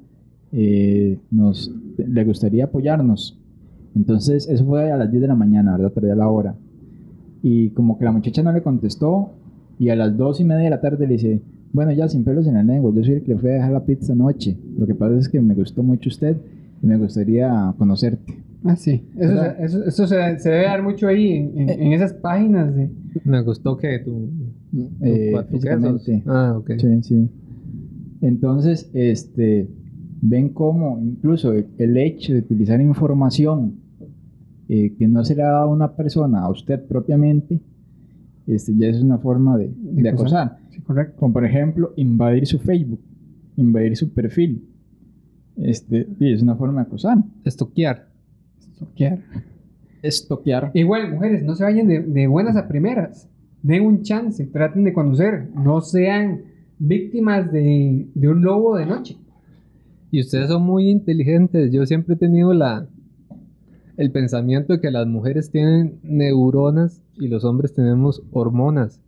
eh, nos, le gustaría apoyarnos. Entonces, eso fue a las 10 de la mañana, ¿verdad? Todavía la hora. Y como que la muchacha no le contestó, y a las 2 y media de la tarde le dice, bueno, ya sin pelos en la lengua, yo soy el que le fue a dejar la pizza anoche. Lo que pasa es que me gustó mucho usted y me gustaría conocerte. Ah, sí. Eso, se, eso, eso se, se debe dar mucho ahí en, en- en esas páginas de... Me gustó que tu, Eh, físicamente. Ah, ok. Sí, sí. Entonces, este, ven cómo incluso el, el hecho de utilizar información eh, que no se le ha dado a una persona, a usted propiamente, este, ya es una forma de, de De acosar. Sí, correcto. Como por ejemplo, invadir su Facebook, invadir su perfil. Este, y es una forma de acosar. Estoquear. Stalkear. Estoquear. Igual, mujeres, no se vayan de, de buenas a primeras. Den un chance, traten de conocer. No sean víctimas de, de un lobo de noche. Y ustedes son muy inteligentes. Yo siempre he tenido la el pensamiento de que las mujeres tienen neuronas y los hombres tenemos hormonas.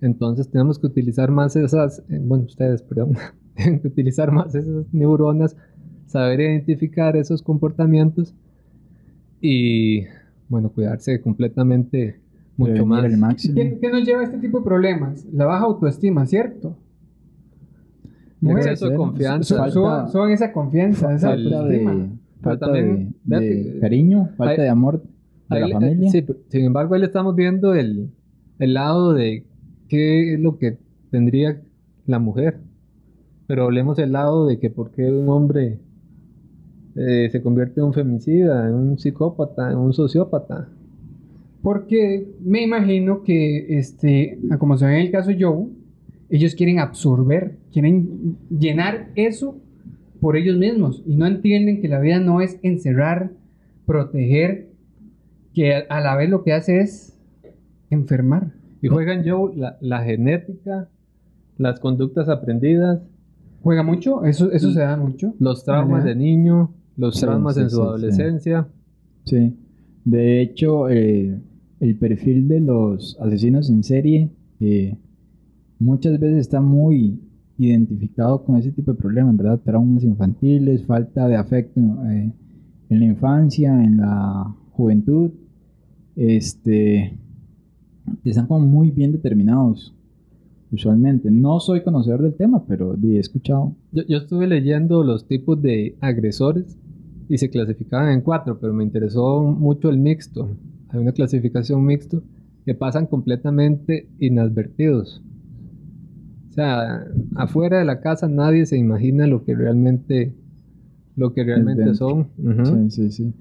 Entonces tenemos que utilizar más esas, eh, bueno, ustedes, perdón, tienen que utilizar más esas neuronas, saber identificar esos comportamientos y, bueno, cuidarse completamente mucho más. al máximo. ¿Qué, qué nos lleva a este tipo de problemas? La baja autoestima, ¿cierto? El Mujeres, exceso de confianza. Su- suban, suban esa confianza, esa falta autoestima. de, falta también, de- de que- cariño, falta hay- de amor de la familia. sí, sin embargo, ahí le estamos viendo el, el lado de qué es lo que tendría la mujer. Pero hablemos del lado de que por qué un hombre eh, se convierte en un femicida, en un psicópata, en un sociópata. Porque me imagino que, este, como se ve en el caso Joe, ellos quieren absorber, quieren llenar eso por ellos mismos y no entienden que la vida no es encerrar, proteger, que a la vez lo que hace es enfermar. Y juegan yo la, la genética, las conductas aprendidas, Juega mucho, eso, eso se da mucho. los traumas de niño, los traumas sí, en su sí. adolescencia. Sí. De hecho, eh, el perfil de los asesinos en serie eh, muchas veces está muy identificado con ese tipo de problemas, ¿verdad? Traumas infantiles, falta de afecto eh, en la infancia, en la juventud. Este, están como muy bien determinados, usualmente. No soy conocedor del tema, pero he escuchado. Yo, yo estuve leyendo los tipos de agresores y se clasificaban en cuatro, pero me interesó mucho el mixto. Hay una clasificación mixto que pasan completamente inadvertidos. O sea, afuera de la casa nadie se imagina lo que realmente, lo que realmente son. Ujú. Sí, sí, sí.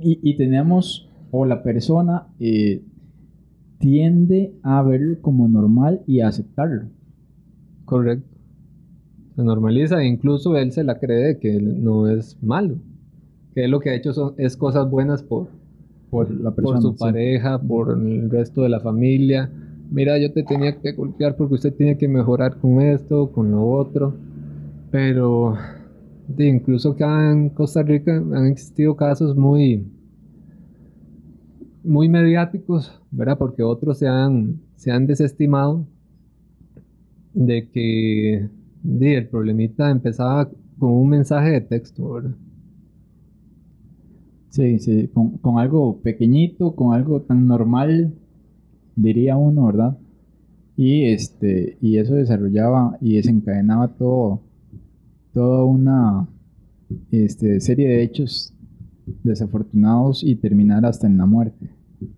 Y, y tenemos, o la persona eh, tiende a verlo como normal y a aceptarlo. Correcto. Se normaliza e incluso él se la cree que él no es malo. Que él lo que ha hecho son, es cosas buenas por, Por la persona. por su sí. pareja, por el resto de la familia. Mira, yo te tenía que golpear porque usted tiene que mejorar con esto, con lo otro. Pero de, incluso acá en Costa Rica han existido casos muy muy mediáticos, ¿verdad? Porque otros se han, se han desestimado de que de, el problemita empezaba con un mensaje de texto, ¿verdad? Sí, sí, con, algo pequeñito, con algo tan normal, diría uno, ¿verdad? Y este, y eso desarrollaba y desencadenaba todo, toda una este, serie de hechos desafortunados y terminar hasta en la muerte.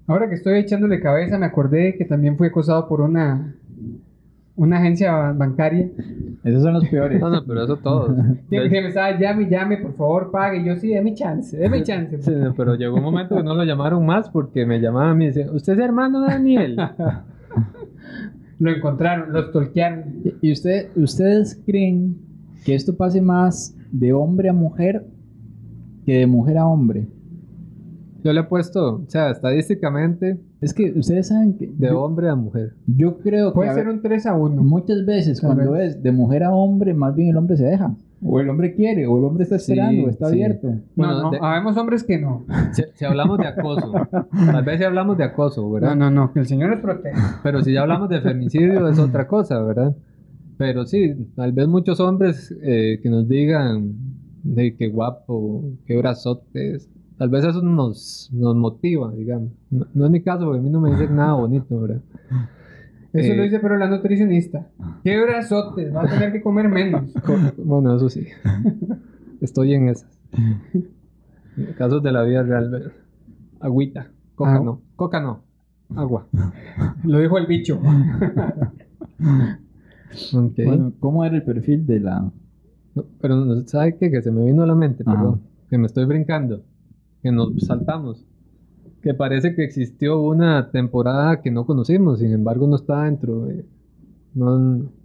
Ahora que estoy echándole cabeza, me acordé que también fui acosado por una, una agencia bancaria. Esos son los peores. No, no, pero eso todos. Que, que me estaba llame, llame, por favor, pague. Y yo sí, déme chance, déme chance. Sí, no, pero llegó un momento que no lo llamaron más porque me llamaban a mí y decían, ¿usted es hermano de Daniel? Lo encontraron, lo stalkearon. ¿Y usted, ustedes creen que esto pase más de hombre a mujer que de mujer a hombre? Yo le he puesto, o sea, estadísticamente, Es que ustedes saben que de yo, hombre a mujer. yo creo que Puede a ser ver, un 3 a 1. muchas veces cuando vez. es de mujer a hombre, más bien el hombre se deja. O el hombre quiere, o el hombre está Sí, esperando, o está sí. abierto. Bueno, no, no, de- habemos hombres que no. Si, si hablamos de acoso, tal vez si hablamos de acoso, ¿verdad? No, no, no, que el Señor nos proteja. Pero si ya hablamos de femicidio es otra cosa, ¿verdad? Pero sí, tal vez muchos hombres eh, que nos digan de qué guapo, qué brazotes, tal vez eso nos, nos motiva, digamos. No, no es mi caso, porque a mí no me dicen nada bonito, ¿verdad? Eso Eh, lo dice, pero la nutricionista. Qué brazotes, va a tener que comer menos. Bueno, eso sí. Estoy en esas. Casos de la vida real. ¿verdad? Agüita. Coca Ah. no. Coca no. Agua. Lo dijo el bicho. Bueno, ¿cómo era el perfil de la...? No, pero no- ¿sabe qué? Que se me vino a la mente, Ajá. perdón. Que me estoy brincando. Que nos saltamos. Que parece que existió una temporada que no conocimos, sin embargo no está dentro de... No,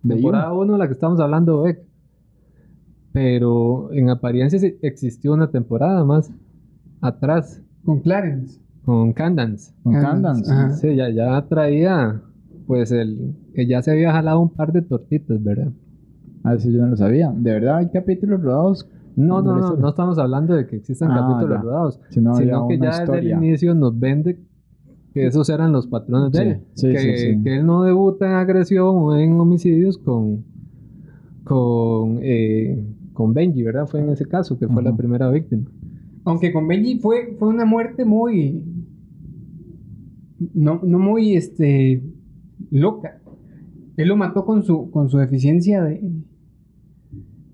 De temporada 1, la que estamos hablando, Beck. Pero en apariencia sí existió una temporada más atrás Con Clarence. con Candance. Con Candance, Candance. Sí, ya, ya traía, pues, el que ya se había jalado un par de tortitas, ¿verdad? A si yo no lo sabía. ¿De verdad hay capítulos rodados? No, no, no, eso- no estamos hablando de que existan Ah, capítulos ya. rodados, Si no, había sino que ya desde el inicio nos vende que esos eran los patrones de Sí, él. sí, que, sí, sí. que él no debuta en agresión o en homicidios con, con, eh, con Benji, ¿verdad? Fue en ese caso que fue la primera víctima. Aunque con Benji fue, fue una muerte muy. No, no muy este loca. Él lo mató con su, con su deficiencia de.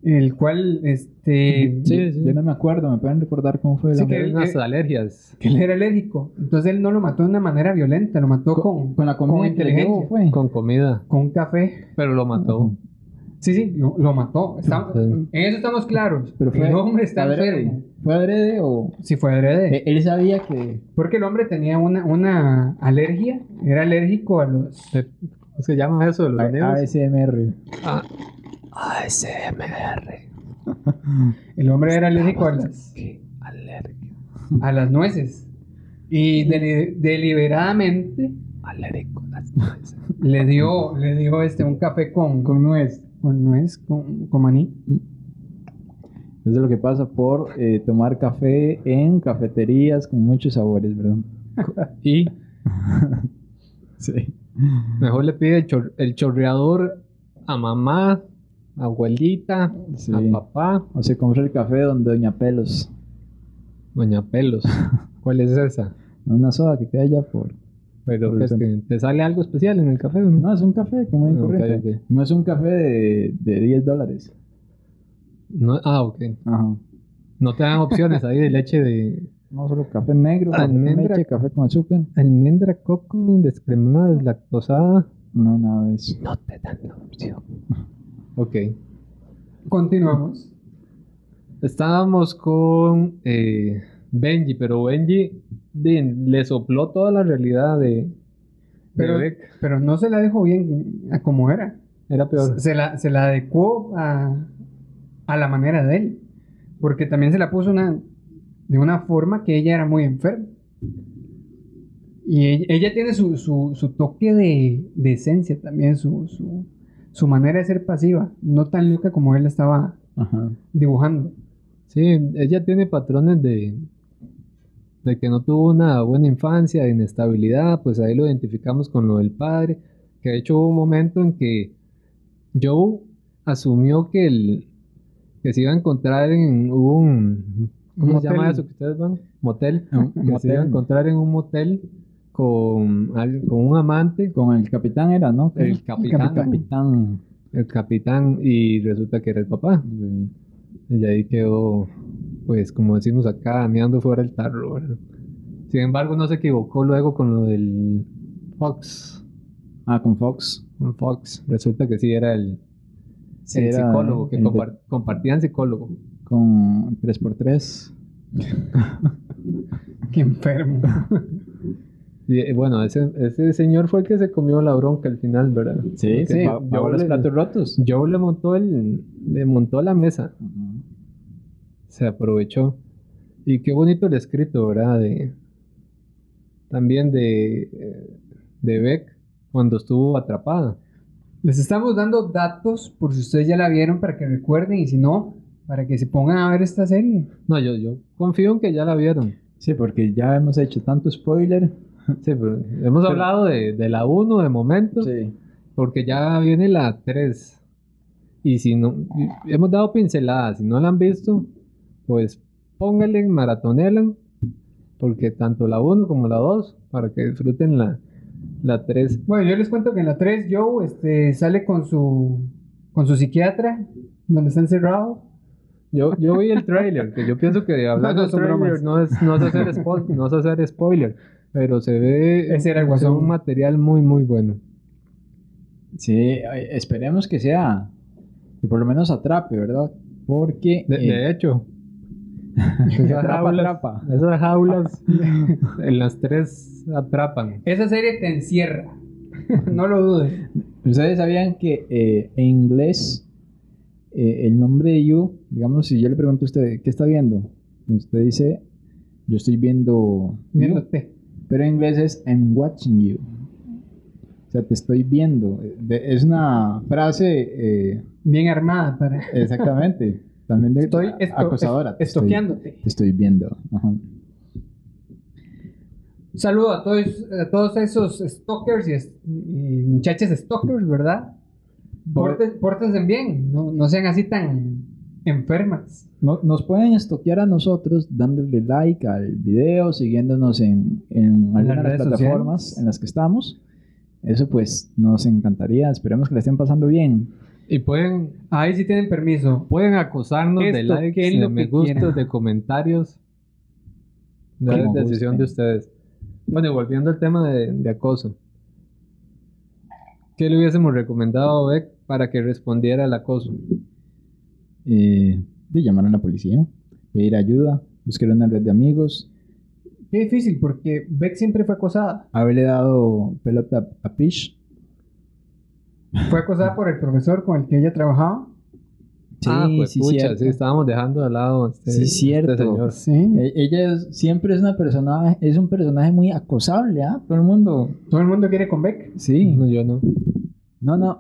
El cual, este. Sí, sí. Yo no me acuerdo, ¿me pueden recordar cómo fue Sí, que- Tiene unas alergias Que él era alérgico. Entonces él no lo mató de una manera violenta, lo mató con, con la comida con que fue? con comida, Con un café. pero lo mató. Sí, sí, lo, lo mató. Estamos- Sí. En eso estamos claros. Pero fue el hombre está adrede. enfermo. ¿Fue adrede o...? Sí, fue adrede. Eh, Él sabía que... Porque el hombre tenía una, una alergia. Era alérgico a los. ¿Cómo se llama eso los? ASMR. Ah, ASMR. El hombre era alérgico a las, a las nueces. Y deli- deliberadamente Alérgico a las nueces. le dio, le dio este, un café con, Con nuez. con nuez, con, con maní. Eso es lo que pasa por eh, tomar café en cafeterías con muchos sabores, ¿verdad? Y Sí. mejor le pide el, chor- el chorreador a mamá, abuelita, Sí. a papá, O se compra el café donde Doña Pelos. doña Pelos. ¿Cuál es esa? Una soda que queda allá por... Pero Por ¿qué es el que te sale algo especial en el café, ¿o ¿no? No, es un café como Ah, ok, corriente. ok. No es un café de, de 10 dólares. No- ah, ok. Ajá. No te dan opciones ahí de leche de No solo café negro, Almendra. leche, café con azúcar. almendra, coco, descremada, deslactosada. No, nada de eso. No te dan la opción. Ok. Continuamos. Estábamos con eh, Benji, pero Benji le sopló toda la realidad de, Pero, pero no se la dejó bien a como era. Era peor. Se la, se la adecuó a, a la manera de él. Porque también se la puso una, de una forma que ella era muy enferma. Y ella, ella tiene su, su, su toque de, de esencia también, su, su, su manera de ser pasiva. No tan loca como él estaba Ajá. dibujando. Sí, ella tiene patrones de, de que no tuvo una buena infancia, de inestabilidad, pues ahí lo identificamos con lo del padre, que de hecho hubo un momento en que Joe asumió que, el, que se iba a encontrar en un... ¿Cómo se llama eso que ustedes van? Motel. Un Que se iba a encontrar en un motel con, con un amante, Con el capitán era, ¿no? el capitán, capitán. el capitán, y resulta que era el papá. Sí. Y ahí quedó, pues como decimos acá, meando fuera el tarro, ¿verdad? Sin embargo, no se equivocó luego con lo del Fox. Ah, con Fox. Un Fox. Resulta que sí era el, Sí, el era psicólogo, que el de- compartían psicólogo. Con 3x3. Qué enfermo. Y eh, bueno, ese, ese señor fue el que se comió la bronca al final, ¿verdad? Sí, Porque sí. Joe los platos rotos. Joe le montó el, le montó la mesa, se aprovechó. Y qué bonito el escrito, ¿verdad? De, también de, eh, de Beck cuando estuvo atrapada. Les estamos dando datos por si ustedes ya la vieron para que recuerden y si no, para que se pongan a ver esta serie. No, yo, yo confío en que ya la vieron. Sí, porque ya hemos hecho tanto spoiler. Sí, pero hemos hablado de, de la 1 de momento, Sí. porque ya viene la 3. Y si no, hemos dado pinceladas, si no la han visto, pues pónganle, maratonelan, porque tanto la 1 como la 2, para que disfruten la, la 3. Bueno, yo les cuento que en la 3 Joe este, sale con su, con su psiquiatra, donde está encerrado. Yo, yo vi el trailer, que yo pienso que hablando No, de son trailer bromas. no es, no, es hacer spo- no es hacer spoiler, pero se ve Ese era el es guasón. un material muy, muy bueno. Sí, esperemos que sea. Que por lo menos atrape, ¿verdad? Porque. De, eh, de hecho, atrapa, atrapa. esas jaulas en las tres atrapan. Esa serie te encierra. no lo dudes. Ustedes sabían que eh, en inglés eh, el nombre de you, digamos, si yo le pregunto a usted, ¿qué está viendo? Usted dice, yo estoy viendo. you", Viéndote. Pero en inglés es I'm watching you. O sea, te estoy viendo. Es una frase eh, Bien armada para. exactamente. También de Estoy esto- acosadora. es- estoy- estoqueándote. Te estoy viendo. Ajá. Un saludo a todos, a todos esos stalkers y, y muchachas stalkers, ¿verdad? Porten- Pórtense bien, no, no sean así tan enfermas. No- nos pueden estoquear a nosotros dándole like al video, siguiéndonos en, en algunas de las plataformas sociales. en las que estamos. Eso pues nos encantaría. Esperemos que la estén pasando bien. Y pueden, Ahí sí tienen permiso. pueden acosarnos de likes, ¿qué es de lo me quieran? de comentarios. Es decisión de ustedes. Bueno, y volviendo al tema de, de acoso. ¿Qué le hubiésemos recomendado a Beck para que respondiera al acoso? Eh, de llamar a la policía, pedir ayuda, buscar una red de amigos, Qué difícil, porque Beck siempre fue acosada. haberle dado pelota a Pish. Fue acosada por el profesor con el que ella trabajaba. Sí, ah, pues sí, pucha, sí, estábamos dejando de lado a este, Sí, este cierto. señor. Sí. E- Ella es- siempre es una persona, es un personaje muy acosable, ¿ah? Todo el mundo. Todo el mundo quiere con Beck. Sí. No, yo no. No, no.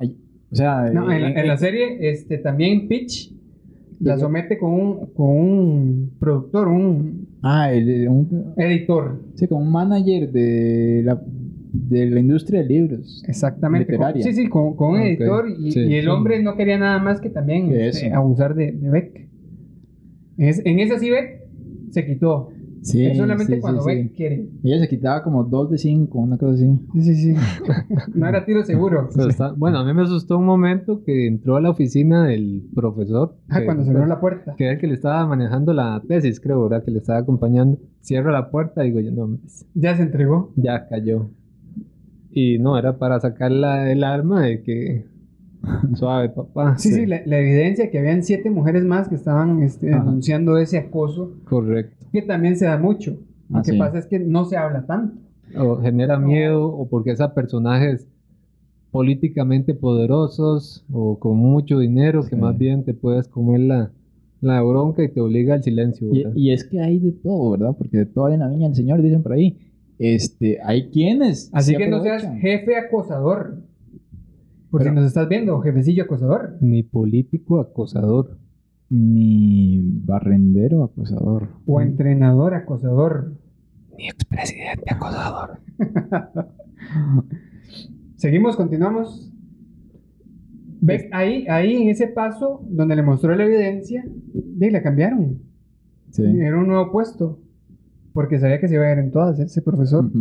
O sea, No, en, la, eh, en la eh, serie, este, también Peach la somete con un, con un productor, un Ah, el, un, editor. sí, como un manager de la, de la industria de libros. Exactamente. Literaria. Con- sí, sí, con, con un editor y, sí, y el sí. hombre no quería nada más que también este, abusar de, de Beck. Es- en esa sí Beck se quitó. Sí, es solamente sí, cuando sí, sí. quiere. Ella se quitaba como dos de cinco, una cosa así. Sí, sí, sí. no era tiro seguro. Está- bueno, a mí me asustó un momento que entró a la oficina del profesor. Ah, que- cuando se abrió la puerta. Que era el que le estaba manejando la tesis, creo, ¿verdad? Que le estaba acompañando. Cierro la puerta y digo yo, no, Ya se entregó. ya cayó. Y no, era para sacar la- el arma de que... Suave, papá. Sí, sí, la, la evidencia que habían siete mujeres más que estaban este, denunciando ese acoso, Correcto. que también se da mucho. Lo Ah, que sí. pasa es que no se habla tanto. O genera miedo, o porque esa personajes políticamente poderosos o con mucho dinero que más bien te puedes comer la, la bronca y te obliga al silencio. Y, es que hay de todo, ¿verdad? Porque de todo hay en la viña del Señor, dicen por ahí. Este, hay quienes. Así que no seas jefe acosador. Por Pero- si nos estás viendo, jefecillo acosador. Ni político acosador. Ni barrendero acosador. O entrenador acosador. Ni expresidente acosador. Seguimos, continuamos. ¿Ves? Ahí, ahí en ese paso donde le mostró la evidencia, y la cambiaron. Sí. Era un nuevo puesto. Porque sabía que se iba a ir en todas, ese profesor.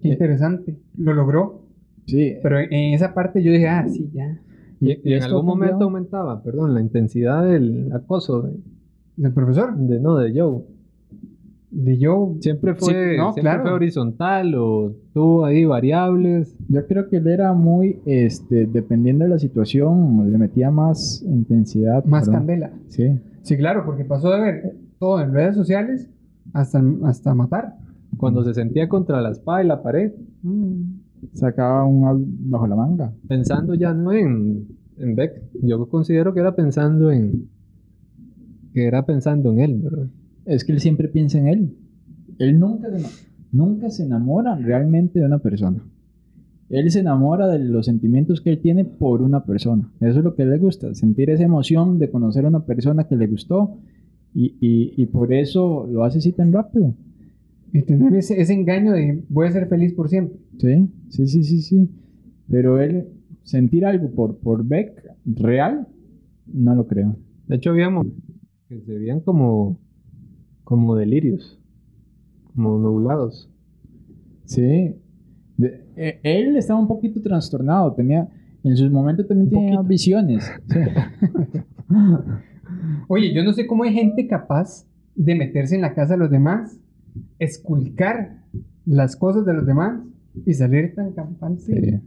Qué interesante. Lo logró. Sí, Pero en, en esa parte yo dije, ah, sí, ya. Y, Y- y y en algún momento aumentaba, perdón, la intensidad del acoso de, ¿Del profesor? de- no de Joe. De yo. Siempre fue, Sí, no, siempre claro. fue horizontal o tuvo ahí variables. yo creo que él era muy, este, dependiendo de la situación, le metía más intensidad. Más candela. Sí. Sí, claro, porque pasó de ver todo en redes sociales hasta, hasta matar. Cuando se sentía contra la espada y la pared, Sacaba un bajo la manga. pensando ya no en, en Beck, yo considero que era pensando en que era pensando en él, ¿verdad? Es que él siempre piensa en él. Él nunca se, nunca se enamora realmente de una persona. Él se enamora de los sentimientos que él tiene por una persona. Eso es lo que le gusta, sentir esa emoción de conocer a una persona que le gustó y, y- y por eso lo hace así tan rápido. Y tener ese, ese engaño de voy a ser feliz por siempre. Sí, sí, sí, sí, sí. Pero él sentir algo por, por Beck real, no lo creo. De hecho, había momentos que se veían como, como delirios, como nublados. Sí. De- eh, él estaba un poquito trastornado, tenía, en sus momentos también Un tenía poquito. visiones. Sí. Oye, yo no sé cómo hay gente capaz de meterse en la casa de los demás, esculcar las cosas de los demás y salir tan campante Sí.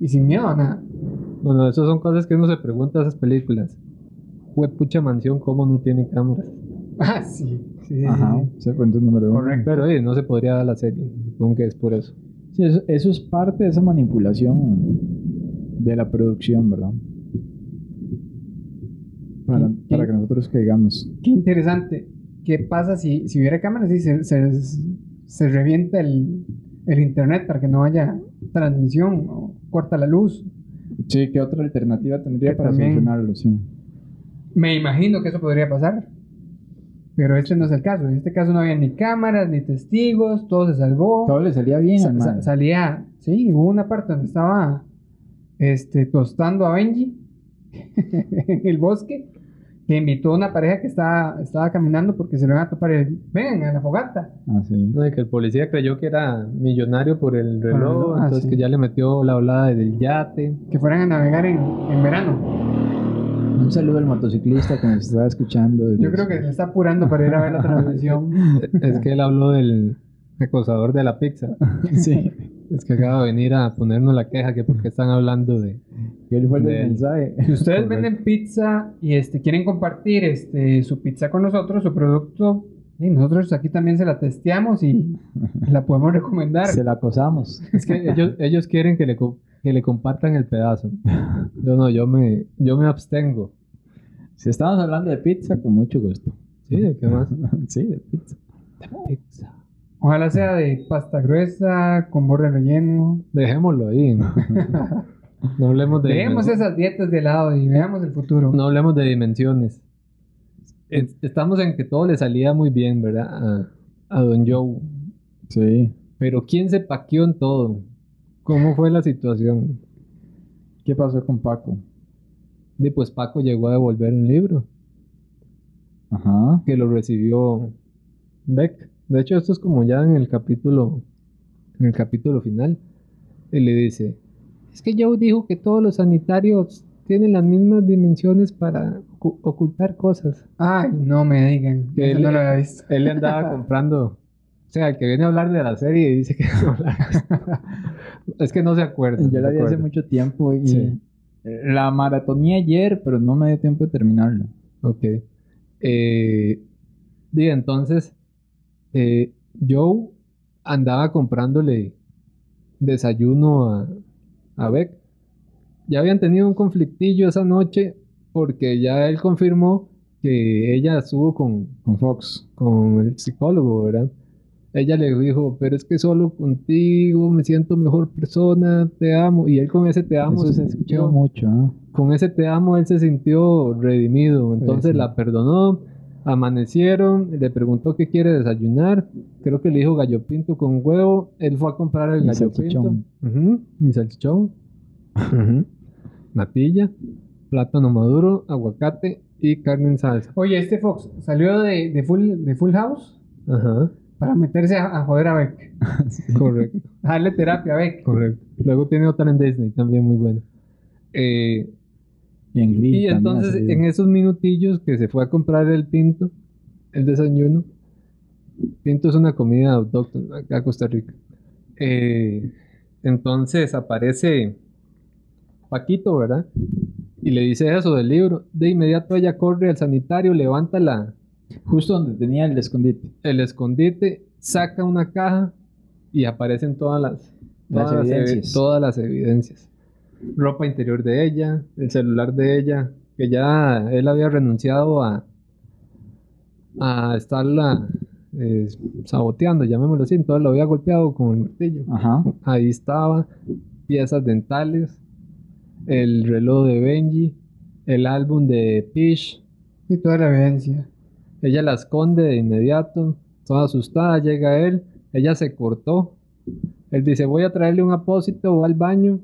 y sin miedo a nada. Bueno, esas son cosas que uno se pregunta esas películas. Fue pucha mansión, ¿cómo no tiene cámaras? Ah, sí. sí, Ajá, número uno. Correcto. Pero oye, no se podría dar la serie, supongo que es por eso. Sí, eso, eso es parte de esa manipulación de la producción, ¿verdad? Para, ¿Quién- para que nosotros caigamos. Qué interesante. ¿Qué pasa si, si hubiera cámaras y se, se, se revienta el, el internet para que no haya transmisión o corta la luz? Sí, ¿qué otra alternativa tendría Que para solucionarlo? Sí. Me imagino que eso podría pasar. Pero este no es el caso. En este caso no había ni cámaras, ni testigos, todo se salvó. Todo le salía bien Sa- sa- salía, sí, hubo una parte donde estaba este, tostando a Benji en el bosque, que invitó a una pareja que estaba, estaba caminando porque se lo iban a topar el, vengan a la fogata. Ah, sí. No, y que el policía creyó que era millonario por el reloj, reloj, ah, entonces sí. que ya le metió la hablada del yate. que fueran a navegar en, en verano. Un saludo al motociclista que nos estaba escuchando. desde- Yo creo que se está apurando para ir a ver la transmisión. es que él habló del acosador de la pizza. sí. Es que acaba de venir a ponernos la queja que porque están hablando de... Que él fue el De mensaje. Si ustedes Correcto. venden pizza y este, quieren compartir este, su pizza con nosotros, su producto, y nosotros aquí también se la testeamos y la podemos recomendar. Se la acosamos. Es que ellos, ellos quieren que le, que le compartan el pedazo. Yo no, yo me, yo me abstengo. Si estamos hablando de pizza, con mucho gusto. ¿Sí? ¿De qué más? sí, de pizza. Pizza. Ojalá sea de pasta gruesa, con borde relleno. Dejémoslo ahí. ¿no? No hablemos de Dejemos esas dietas de lado y veamos el futuro. No hablemos de dimensiones. Es- Estamos en que todo le salía muy bien, ¿verdad? A, a Don Joe. Sí. Pero ¿quién se paqueó en todo? ¿Cómo fue la situación? ¿Qué pasó con Paco? Y pues Paco llegó a devolver un libro Ajá. que lo recibió Beck. De hecho, esto es como ya en el capítulo, en el capítulo final. Él le dice, es que Joe dijo que todos los sanitarios tienen las mismas dimensiones para ocu- ocultar cosas. Ay, no me digan. Que él- no lo había visto. Él le andaba comprando. O sea, el que viene a hablar de la serie y dice que no hablar. es que no se acuerda. Ya no la vi hace mucho tiempo y Sí. la maratoné ayer, pero no me dio tiempo de terminarla. Ok. Eh, y entonces, eh, Joe andaba comprándole desayuno a, a Beck. Ya habían tenido un conflictillo esa noche porque ya él confirmó que ella estuvo con, Con Fox. con el psicólogo, ¿verdad? Ella le dijo, pero es que solo contigo me siento mejor persona, te amo. Y él con ese te amo Eso se se escuchó sintió- mucho, con ese te amo, él se sintió redimido. Entonces sí. la perdonó, amanecieron, le preguntó qué quiere desayunar. Creo que le dijo gallo pinto con huevo. Él fue a comprar el Y gallo salchichón. pinto. Y salchichón. Natilla, plátano maduro, aguacate y carne en salsa. Oye, este Fox salió de, de full, de full House Ajá, para meterse a, a joder a Beck. correcto. A darle terapia a Beck. Correcto. Luego tiene otra en Disney también muy buena. Eh, Y entonces en esos minutillos que se fue a comprar el pinto, el desayuno, pinto es una comida autóctona acá en Costa Rica. Eh, entonces aparece Paquito, ¿verdad? Y le dice eso del libro. De inmediato ella corre al sanitario, levanta la, Justo donde tenía el escondite. el escondite, saca una caja y aparecen todas las, Las todas, evi- evidencias. todas las evidencias. Ropa interior de ella, el celular de ella, que ya él había renunciado a, a estarla eh, saboteando, llamémoslo así, entonces lo había golpeado con el martillo. Ajá. Ahí estaba, piezas dentales, el reloj de Benji, el álbum de Pish, Y toda la evidencia. ella la esconde de inmediato, toda asustada, llega él, ella se cortó. Él dice, voy a traerle un apósito, va al baño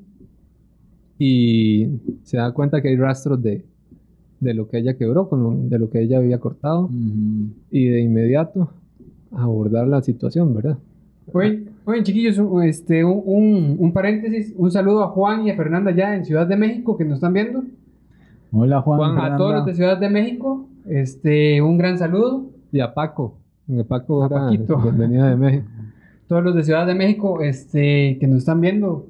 y se da cuenta que hay rastros de, de lo que ella quebró, con lo- de lo que ella había cortado Ujú. y de inmediato abordar la situación, ¿verdad? Oye, oye, chiquillos, un, este, un, un- un paréntesis. Un saludo a Juan y a Fernanda ya en Ciudad de México que nos están viendo. Hola Juan. Juan, A todos los de Ciudad de México, este, un gran saludo. Y a Paco, Paco A era- Paquito. venía de México. Todos los de Ciudad de México, este, que nos están viendo,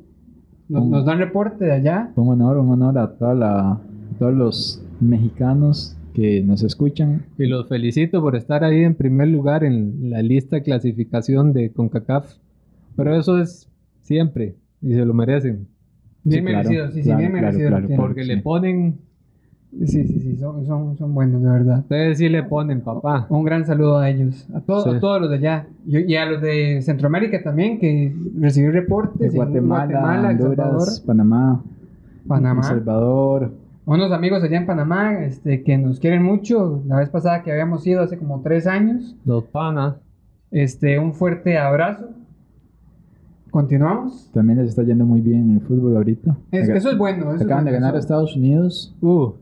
nos, nos dan reporte de allá. Un honor, un honor a, toda la, a todos los mexicanos que nos escuchan. Y los felicito por estar ahí en primer lugar en la lista de clasificación de CONCACAF. Pero eso es siempre y se lo merecen. Bien Sí, claro, merecido, sí, sí, claro, bien claro, merecido. claro. Porque le ponen, Sí, sí, sí, son, son, son buenos, de verdad. ustedes sí le ponen, papá. Un gran saludo a ellos, a, todos Sí. a todos los de allá. Y, y a los de Centroamérica también, que recibí reportes De en Guatemala, El Salvador, Honduras, Panamá, El Panamá. Salvador. Unos amigos allá en Panamá este, que nos quieren mucho. La vez pasada que habíamos ido hace como tres años. Los panas. Este, un fuerte abrazo. Continuamos. También les está yendo muy bien en el fútbol ahorita. Es- eso es bueno. Eso es Acaban de ganar a Estados Unidos. Uh,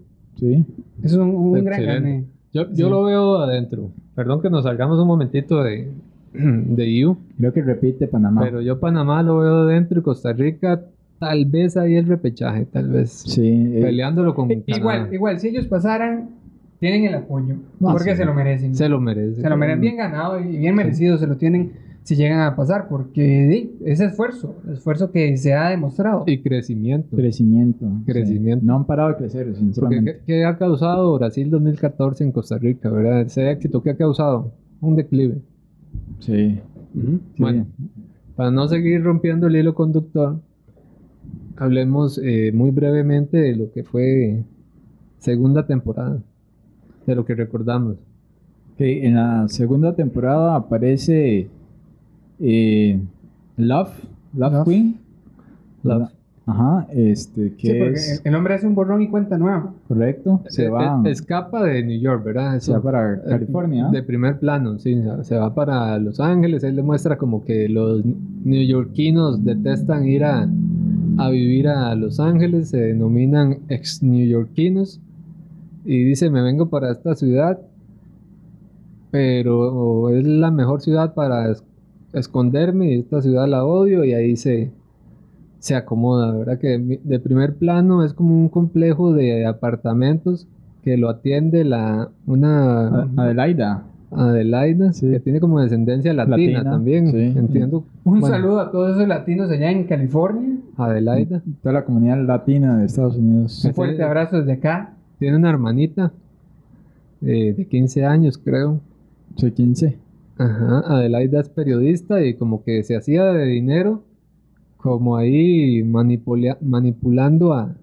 Sí. Es un, un gran gane. yo, yo Sí. lo veo adentro. Perdón que nos salgamos un momentito de, de IU. Creo que repite Panamá. Pero yo Panamá lo veo adentro y Costa Rica tal vez ahí el repechaje, tal vez. sí. eh, Peleándolo con Canadá. Igual, igual, si ellos pasaran, tienen el apoyo. No, porque sí. se lo merecen. Se lo merece. Se lo merecen bien ganado y bien merecido. Se lo tienen si llegan a pasar. Porque di, es esfuerzo. Esfuerzo que se ha demostrado. Y crecimiento. Crecimiento. Crecimiento. sí. No han parado de crecer, sinceramente. ¿qué, qué ha causado Brasil 2014 en Costa Rica, verdad? Ese éxito, ¿qué ha causado? Un declive. Sí. Sí. Bueno, para no seguir rompiendo el hilo conductor, hablemos eh, muy brevemente de lo que fue segunda temporada, de lo que recordamos. Ok, en la segunda temporada aparece eh, Love, Love, Love. Queen. Love. Ajá, este, que Sí, porque es el, el hombre hace un borrón y cuenta nueva. correcto, se Eh, va, eh, Escapa de New York, ¿verdad? se va para California. De primer plano, sí. Se va para Los Ángeles. Él demuestra como que los neoyorquinos detestan ir a, a vivir a Los Ángeles. Se denominan ex neoyorquinos. Y dice, me vengo para esta ciudad. Pero es la mejor ciudad para esconderme. Y esta ciudad la odio. Y ahí se, se acomoda, ¿verdad? Que de primer plano es como un complejo de apartamentos que lo atiende la una Adelaida. Adelaida, Sí. que tiene como descendencia latina, Latina, también, sí. entiendo. Un Bueno, saludo a todos esos latinos allá en California. Adelaida Toda la comunidad latina de Estados Unidos. Un fuerte abrazo desde acá. tiene una hermanita eh, de 15 años, creo. Soy 15. Ajá, Adelaida es periodista y como que se hacía de dinero, como ahí manipula- manipulando a,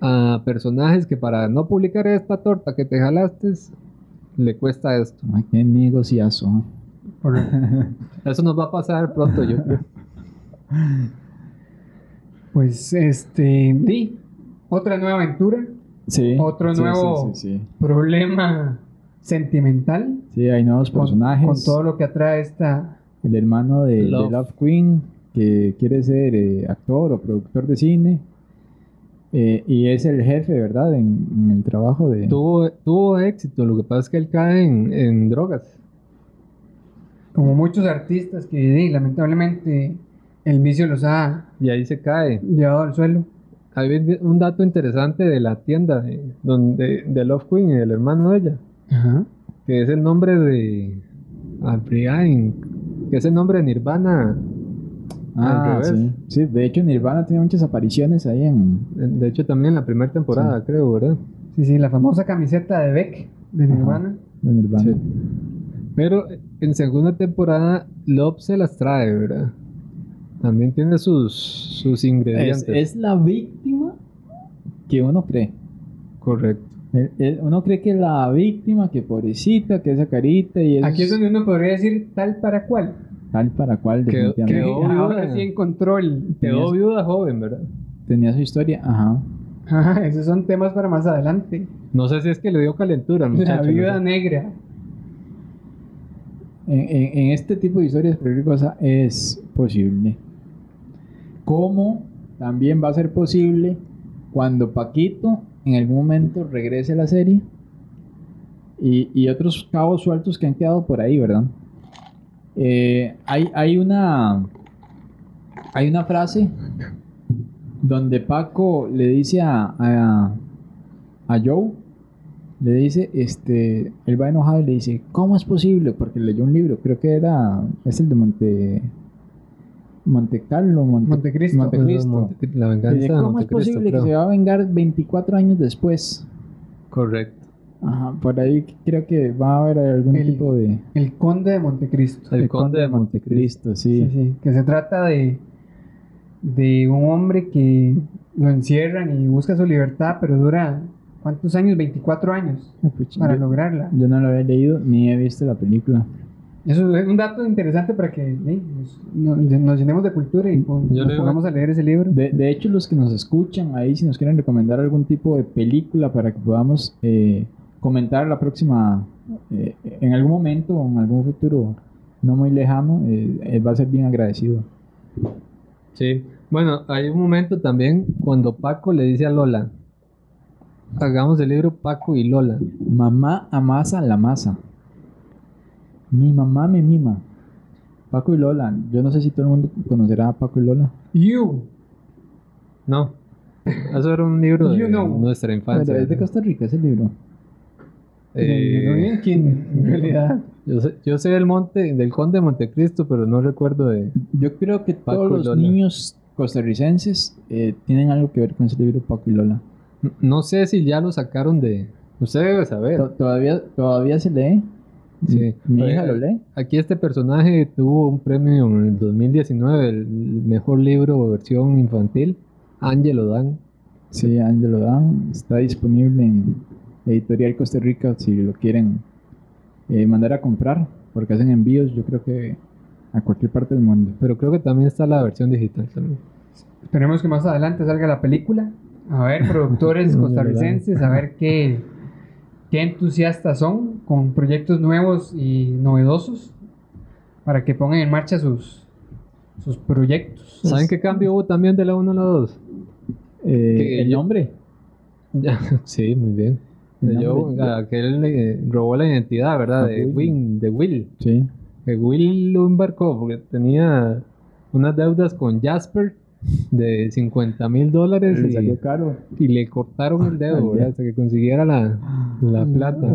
a personajes que para no publicar esta torta que te jalaste, le cuesta esto. Ay, qué negociazo. Eso nos va a pasar pronto, yo creo. Pues este, sí, otra nueva aventura, Sí. Otro sí, nuevo- Sí, sí, sí. problema sentimental Sí, hay nuevos personajes. con todo lo que atrae esta El hermano de de Love. Queen, que quiere ser eh, actor o productor de cine. eh, y es el jefe, ¿verdad? En, en el trabajo de... tuvo, tuvo éxito, lo que pasa es que él cae en, en drogas. como muchos artistas que sí, lamentablemente el vicio los ha Y ahí se cae. llevado al suelo. Hay un- un dato interesante de la tienda de, donde, de Love Queen y del hermano de ella, Ajá. que es el nombre de Albriain, que es el nombre de Nirvana. ah, sí. Sí, de hecho Nirvana tiene muchas apariciones ahí en... De hecho, también en la primera temporada, creo, ¿verdad? Sí, sí, la famosa camiseta de Beck de Ajá. Nirvana. de Nirvana. Sí. Pero en segunda temporada, Love se las trae, ¿verdad? También tiene sus, sus Es, ingredientes. es la víctima que uno cree. Correcto. El- el- uno cree que la víctima, que pobrecita, que esa carita y eso Aquí es donde uno podría decir tal para cual. tal para cual definitivamente. quedó- Obvio, Ahora eh. sí encontró el... Quedó viuda joven, ¿verdad? Tenía su historia, ajá. Ajá, esos son temas para más adelante. No sé si es que le dio calentura al La no viuda sé. negra. En, en- en este tipo de historias, cualquier cosa es posible. ¿Cómo también va a ser posible cuando Paquito en algún momento regrese la serie? Y, y otros cabos sueltos que han quedado por ahí, ¿verdad? Eh, hay, hay una hay una frase donde Paco le dice a, a, a Joe le dice, este, él va enojado y le dice, ¿cómo es posible? Porque leyó un libro, creo que era, es el de Monte, Monte Carlo, Monte, Montecristo. Montecristo. Monte- la venganza ¿Cómo es Montecristo, posible que se va a vengar 24 años después? Correcto. Ajá, por ahí creo que va a haber algún El- tipo de... El conde de Montecristo. El conde de Montecristo. sí. Sí, sí, que se trata de, de un hombre que lo encierran y busca su libertad, pero dura, ¿cuántos años? 24 años Ah, pucha, para yo, lograrla. yo no lo había leído ni he visto la película. Eso es un dato interesante para que eh, nos, nos- llenemos de cultura y nos leo- pongamos a leer ese libro. De, de hecho, los que nos escuchan ahí, si nos quieren recomendar algún tipo de película para que podamos eh, comentar la próxima, eh, en algún momento o en algún futuro no muy lejano, eh, va a ser bien agradecido. Sí. Bueno, hay un momento también cuando Paco le dice a Lola, hagamos el libro Paco y Lola. Mamá amasa la masa. Mi mamá me mima. Paco y Lola. Yo no sé si todo el mundo conocerá a Paco y Lola. You. No. Eso era un libro de You know. nuestra infancia. Pero es de Costa Rica ese libro. Eh, Yo no vi en quién, en realidad. yo, sé, yo sé del monte, del conde de Montecristo, pero no recuerdo de. Yo creo que Paco todos los niños costarricenses eh, tienen algo que ver con ese libro Paco y Lola. No sé si ya lo sacaron de. Usted debe saber. To- Todavía, todavía se lee. Sí. Mi hija lo lee. Aquí este personaje tuvo un premio en el 2019, el mejor libro o versión infantil. Angelo Dan. Sí, Angelo Dan. Está disponible en Editorial Costa Rica si lo quieren eh, mandar a comprar. Porque hacen envíos, yo creo que a cualquier parte del mundo. Pero creo que también está la versión digital también. Esperemos que más adelante salga la película. A ver, productores costarricenses, a ver qué, qué entusiastas son con proyectos nuevos y novedosos para que pongan en marcha sus, sus proyectos. ¿Saben qué cambio hubo también de la 1 a la 2? Eh, Que el nombre. Ya, sí, muy bien. El Yo, aquel eh, robó la identidad, ¿verdad? Ah, De Will. Win, de Will. Sí. Que Will lo embarcó porque tenía unas deudas con Jasper de 50 mil dólares Le salió y, caro. y le cortaron el dedo, dedo. Hasta que consiguiera la, la La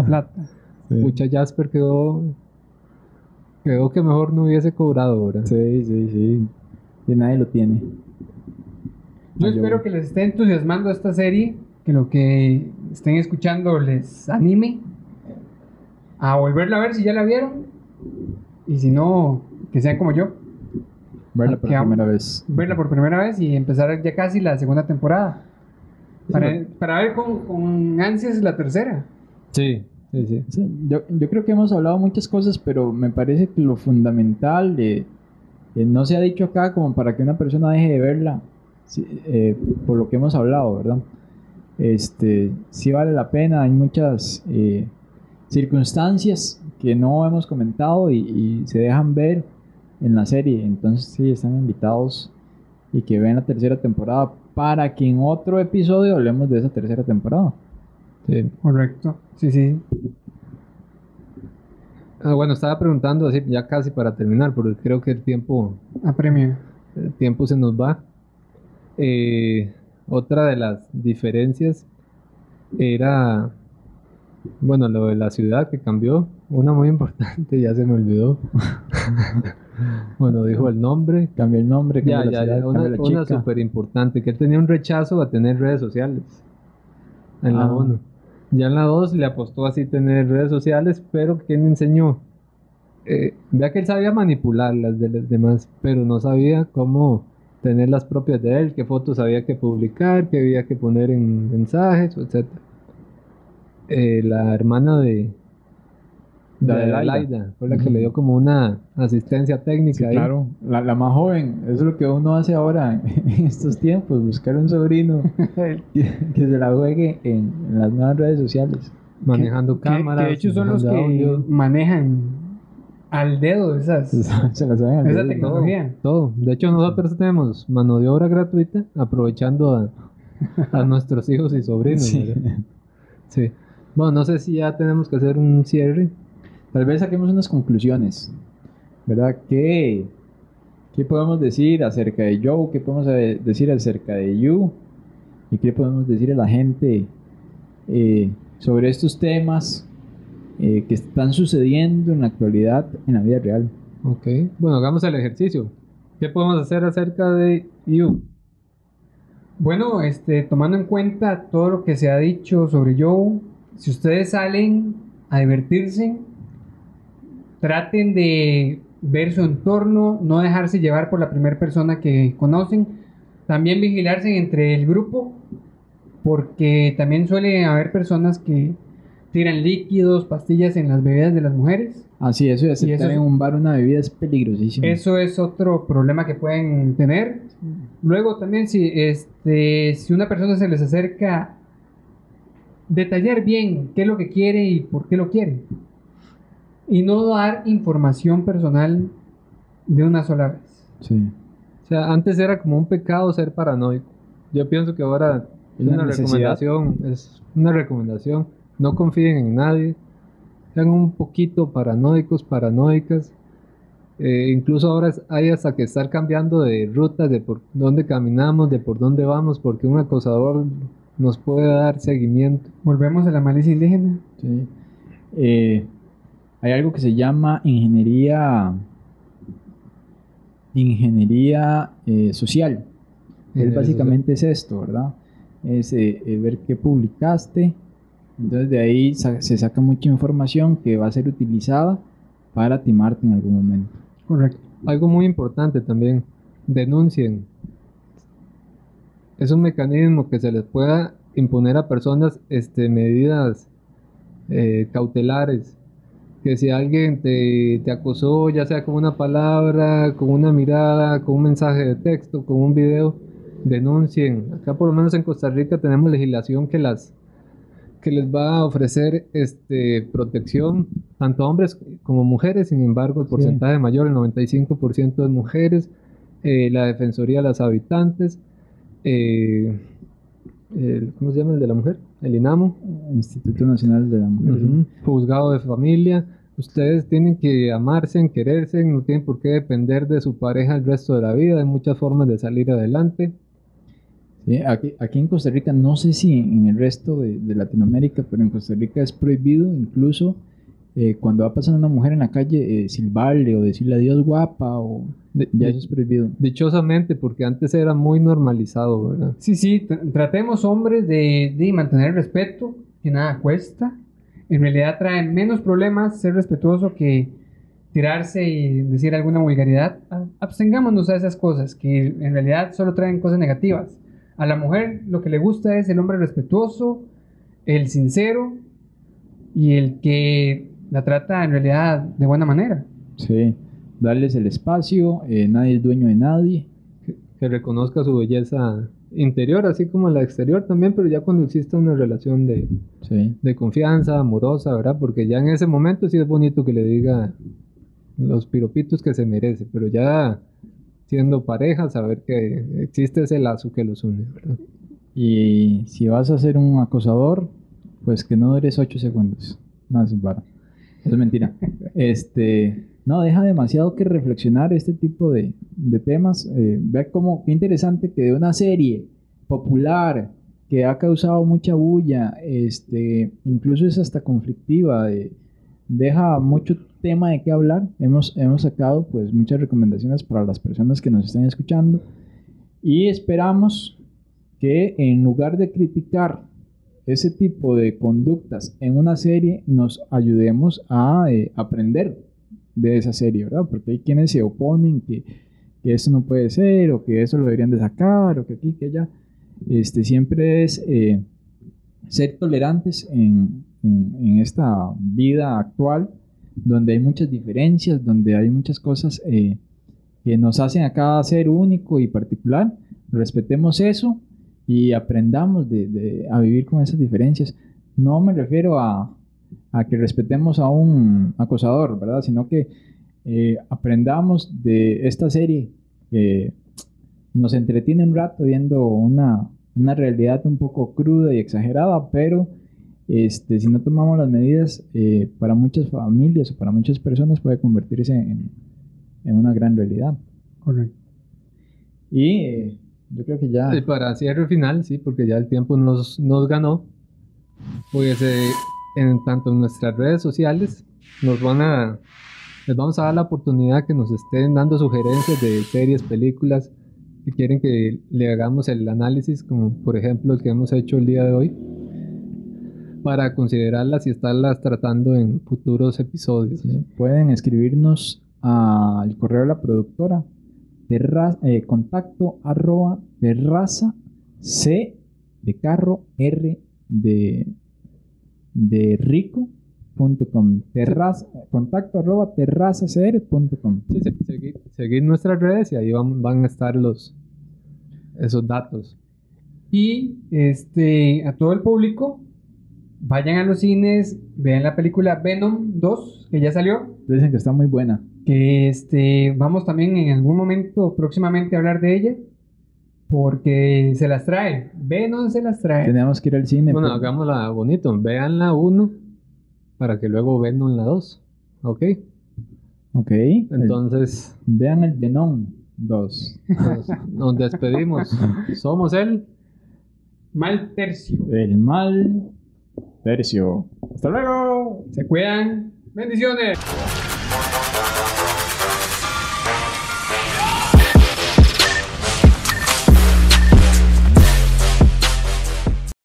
plata. Mucha Jasper quedó. Quedó que mejor no hubiese cobrado, ¿verdad? Sí, sí, sí. Y nadie lo tiene. Yo Ah, espero que les esté entusiasmando esta serie, que lo que estén escuchando les anime a volverla a ver si ya la vieron. Y si no, que sean como yo, Verla por que am- primera vez. verla por primera vez y empezar ya casi la segunda temporada. Para, para ver con, con ansias la tercera. Sí, sí, sí. Sí, yo, yo creo que hemos hablado muchas cosas, pero me parece que lo fundamental eh, no se ha dicho acá como para que una persona deje de verla, eh, por lo que hemos hablado, ¿verdad? Este, sí vale la pena, hay muchas eh, circunstancias que no hemos comentado y, y se dejan ver en la serie, entonces sí, están invitados y que vean la tercera temporada para que en otro episodio hablemos de esa tercera temporada. Sí. Correcto. Sí, sí. Ah, bueno, estaba preguntando así, ya casi para terminar, porque creo que el tiempo Apremio. el tiempo se nos va. Eh, otra de las diferencias era, bueno, lo de la ciudad que cambió. Una muy importante, ya se me olvidó. bueno, dijo el nombre. Cambia el nombre, Ya, la ya, ciudad, ya, una, cambia la una chica. súper importante, que él tenía un rechazo a tener redes sociales en la Ah. 1. Ya en la 2 le apostó así tener redes sociales, pero ¿quién le enseñó? Eh, vea que él sabía manipular las de los demás, pero no sabía cómo tener las propias de él, qué fotos había que publicar, qué había que poner en mensajes, etc. Eh, la hermana de, de de Laida. Laida fue la que le dio como una asistencia técnica Sí, ahí. claro, la, la más joven, eso es lo que uno hace ahora en estos tiempos, buscar un sobrino que, que se la juegue en, en las nuevas redes sociales. manejando Que- que cámaras. de hecho son los que audio. manejan al dedo esas. se la saben al Esa dedo. tecnología. Todo. De hecho, nosotros tenemos mano de obra gratuita aprovechando a, a nuestros hijos y sobrinos. Sí. Sí. Bueno, no sé si ya tenemos que hacer un cierre. Tal vez saquemos unas conclusiones, ¿verdad? ¿Qué, ¿Qué podemos decir acerca de Joe? ¿Qué podemos decir acerca de You? ¿Y qué podemos decir a la gente eh, sobre estos temas eh, que están sucediendo en la actualidad en la vida real? Ok. Bueno, hagamos el ejercicio. ¿Qué podemos hacer acerca de You? Bueno, este, tomando en cuenta todo lo que se ha dicho sobre Joe, si ustedes salen a divertirse, traten de ver su entorno, no dejarse llevar por la primera persona que conocen, también vigilarse entre el grupo, porque también suele haber personas que tiran líquidos, pastillas en las bebidas de las mujeres. Así, eso de aceptar eso es- en un bar una bebida es peligrosísimo. Eso es otro problema que pueden tener. Luego también si, este, si una persona se les acerca, detallar bien qué es lo que quiere y por qué lo quiere. Y no dar información personal de una sola vez. Sí. O sea, antes era como un pecado ser paranoico. Yo pienso que ahora es Una necesidad. recomendación. Es una recomendación. No confíen en nadie. Sean un poquito paranoicos, paranoicas. Eh, incluso ahora hay hasta que estar cambiando de rutas, de por dónde caminamos, de por dónde vamos, porque un acosador nos puede dar seguimiento. Volvemos a la malicia indígena. Sí. Eh, hay algo que se llama ingeniería ingeniería eh, social. Básicamente es esto, ¿verdad? Es eh, eh, ver qué publicaste. Entonces de ahí sa- se saca mucha información que va a ser utilizada para timarte en algún momento. Correcto. Algo muy importante también, denuncien. Es un mecanismo que se les pueda imponer a personas este, medidas eh, cautelares. Que si alguien te, te acosó, ya sea con una palabra, con una mirada, con un mensaje de texto, con un video, denuncien. Acá por lo menos en Costa Rica tenemos legislación que las que les va a ofrecer este protección tanto a hombres como mujeres, sin embargo el Sí. porcentaje mayor, el 95% de mujeres, eh, la Defensoría de las Habitantes, eh, el- ¿cómo se llama el de la mujer? El INAMO, Instituto Nacional de la Mujer. Juzgado de familia. Ustedes tienen que amarse, quererse, no tienen por qué depender de su pareja el resto de la vida. Hay muchas formas de salir adelante. Sí, aquí, aquí en Costa Rica, no sé si en el resto de, de Latinoamérica, pero en Costa Rica es prohibido incluso eh, cuando va pasando una mujer en la calle eh, silbarle o decirle adiós guapa o De- ya eso es prohibido. dichosamente, porque antes era muy normalizado, ¿verdad? Sí, sí, tr- tratemos hombres de, de mantener el respeto, que nada cuesta. En realidad trae menos problemas ser respetuoso que tirarse y decir alguna vulgaridad. A- Abstengámonos a esas cosas, que en realidad solo traen cosas negativas. A la mujer lo que le gusta es el hombre respetuoso, el sincero y el que la trata en realidad de buena manera. Sí, darles el espacio, eh, nadie es dueño de nadie. Que reconozca su belleza interior, así como la exterior también, pero ya cuando exista una relación de, Sí, de confianza, amorosa, ¿verdad? Porque ya en ese momento sí es bonito que le diga los piropitos que se merece, pero ya siendo pareja, saber que existe ese lazo que los une, ¿verdad? y si vas a ser un acosador, pues que no dures 8 segundos. No, es para. Es mentira. Este, no, deja demasiado que reflexionar este tipo de, de temas. Eh, ve como, qué interesante que de una serie popular que ha causado mucha bulla, este, incluso es hasta conflictiva, de- deja mucho tema de qué hablar. Hemos, hemos sacado pues muchas recomendaciones para las personas que nos están escuchando y esperamos que en lugar de criticar ese tipo de conductas en una serie, nos ayudemos a eh, aprender de esa serie, ¿verdad? Porque hay quienes se oponen que, que eso no puede ser, o que eso lo deberían de sacar, o que aquí, que allá. Este, siempre es eh, ser tolerantes en, en- en esta vida actual, donde hay muchas diferencias, donde hay muchas cosas eh, que nos hacen a cada ser único y particular. Respetemos eso y aprendamos de, de- a vivir con esas diferencias. No me refiero a, a que respetemos a un acosador, ¿verdad? Sino que eh, aprendamos de esta serie que nos entretiene un rato viendo una, una realidad un poco cruda y exagerada, pero este, si no tomamos las medidas, eh, para muchas familias o para muchas personas puede convertirse en, en una gran realidad. Correcto. Y eh, yo creo que ya... Y para cierre final, sí, porque ya el tiempo nos, nos ganó, pues eh, en tanto en nuestras redes sociales nos van a les vamos a dar la oportunidad que nos estén dando sugerencias de series, películas que quieren que le hagamos el análisis, como por ejemplo el que hemos hecho el día de hoy, para considerarlas y estarlas tratando en futuros episodios. Sí, Pueden escribirnos al correo de la productora eh, contacto arroba terraza c de carro r de de rico punto com. Terraza, contacto arroba terrazacr.com Sí, sí, seguir, seguir nuestras redes y ahí van, van a estar los esos datos. Y este, a todo el público, vayan a los cines, vean la película Venom 2, que ya salió. Dicen que está muy buena. Que este, vamos también en algún momento próximamente a hablar de ella. Porque se las trae. Venom se las trae. Tenemos que ir al cine. Bueno, pero- hagámosla bonito. Vean la 1 para que luego vean la 2. ¿Ok? Ok. el- Entonces vean el Venom 2. nos, nos despedimos. Somos él. Mal tercio. El mal tercio. Hasta luego. Se cuidan. Bendiciones.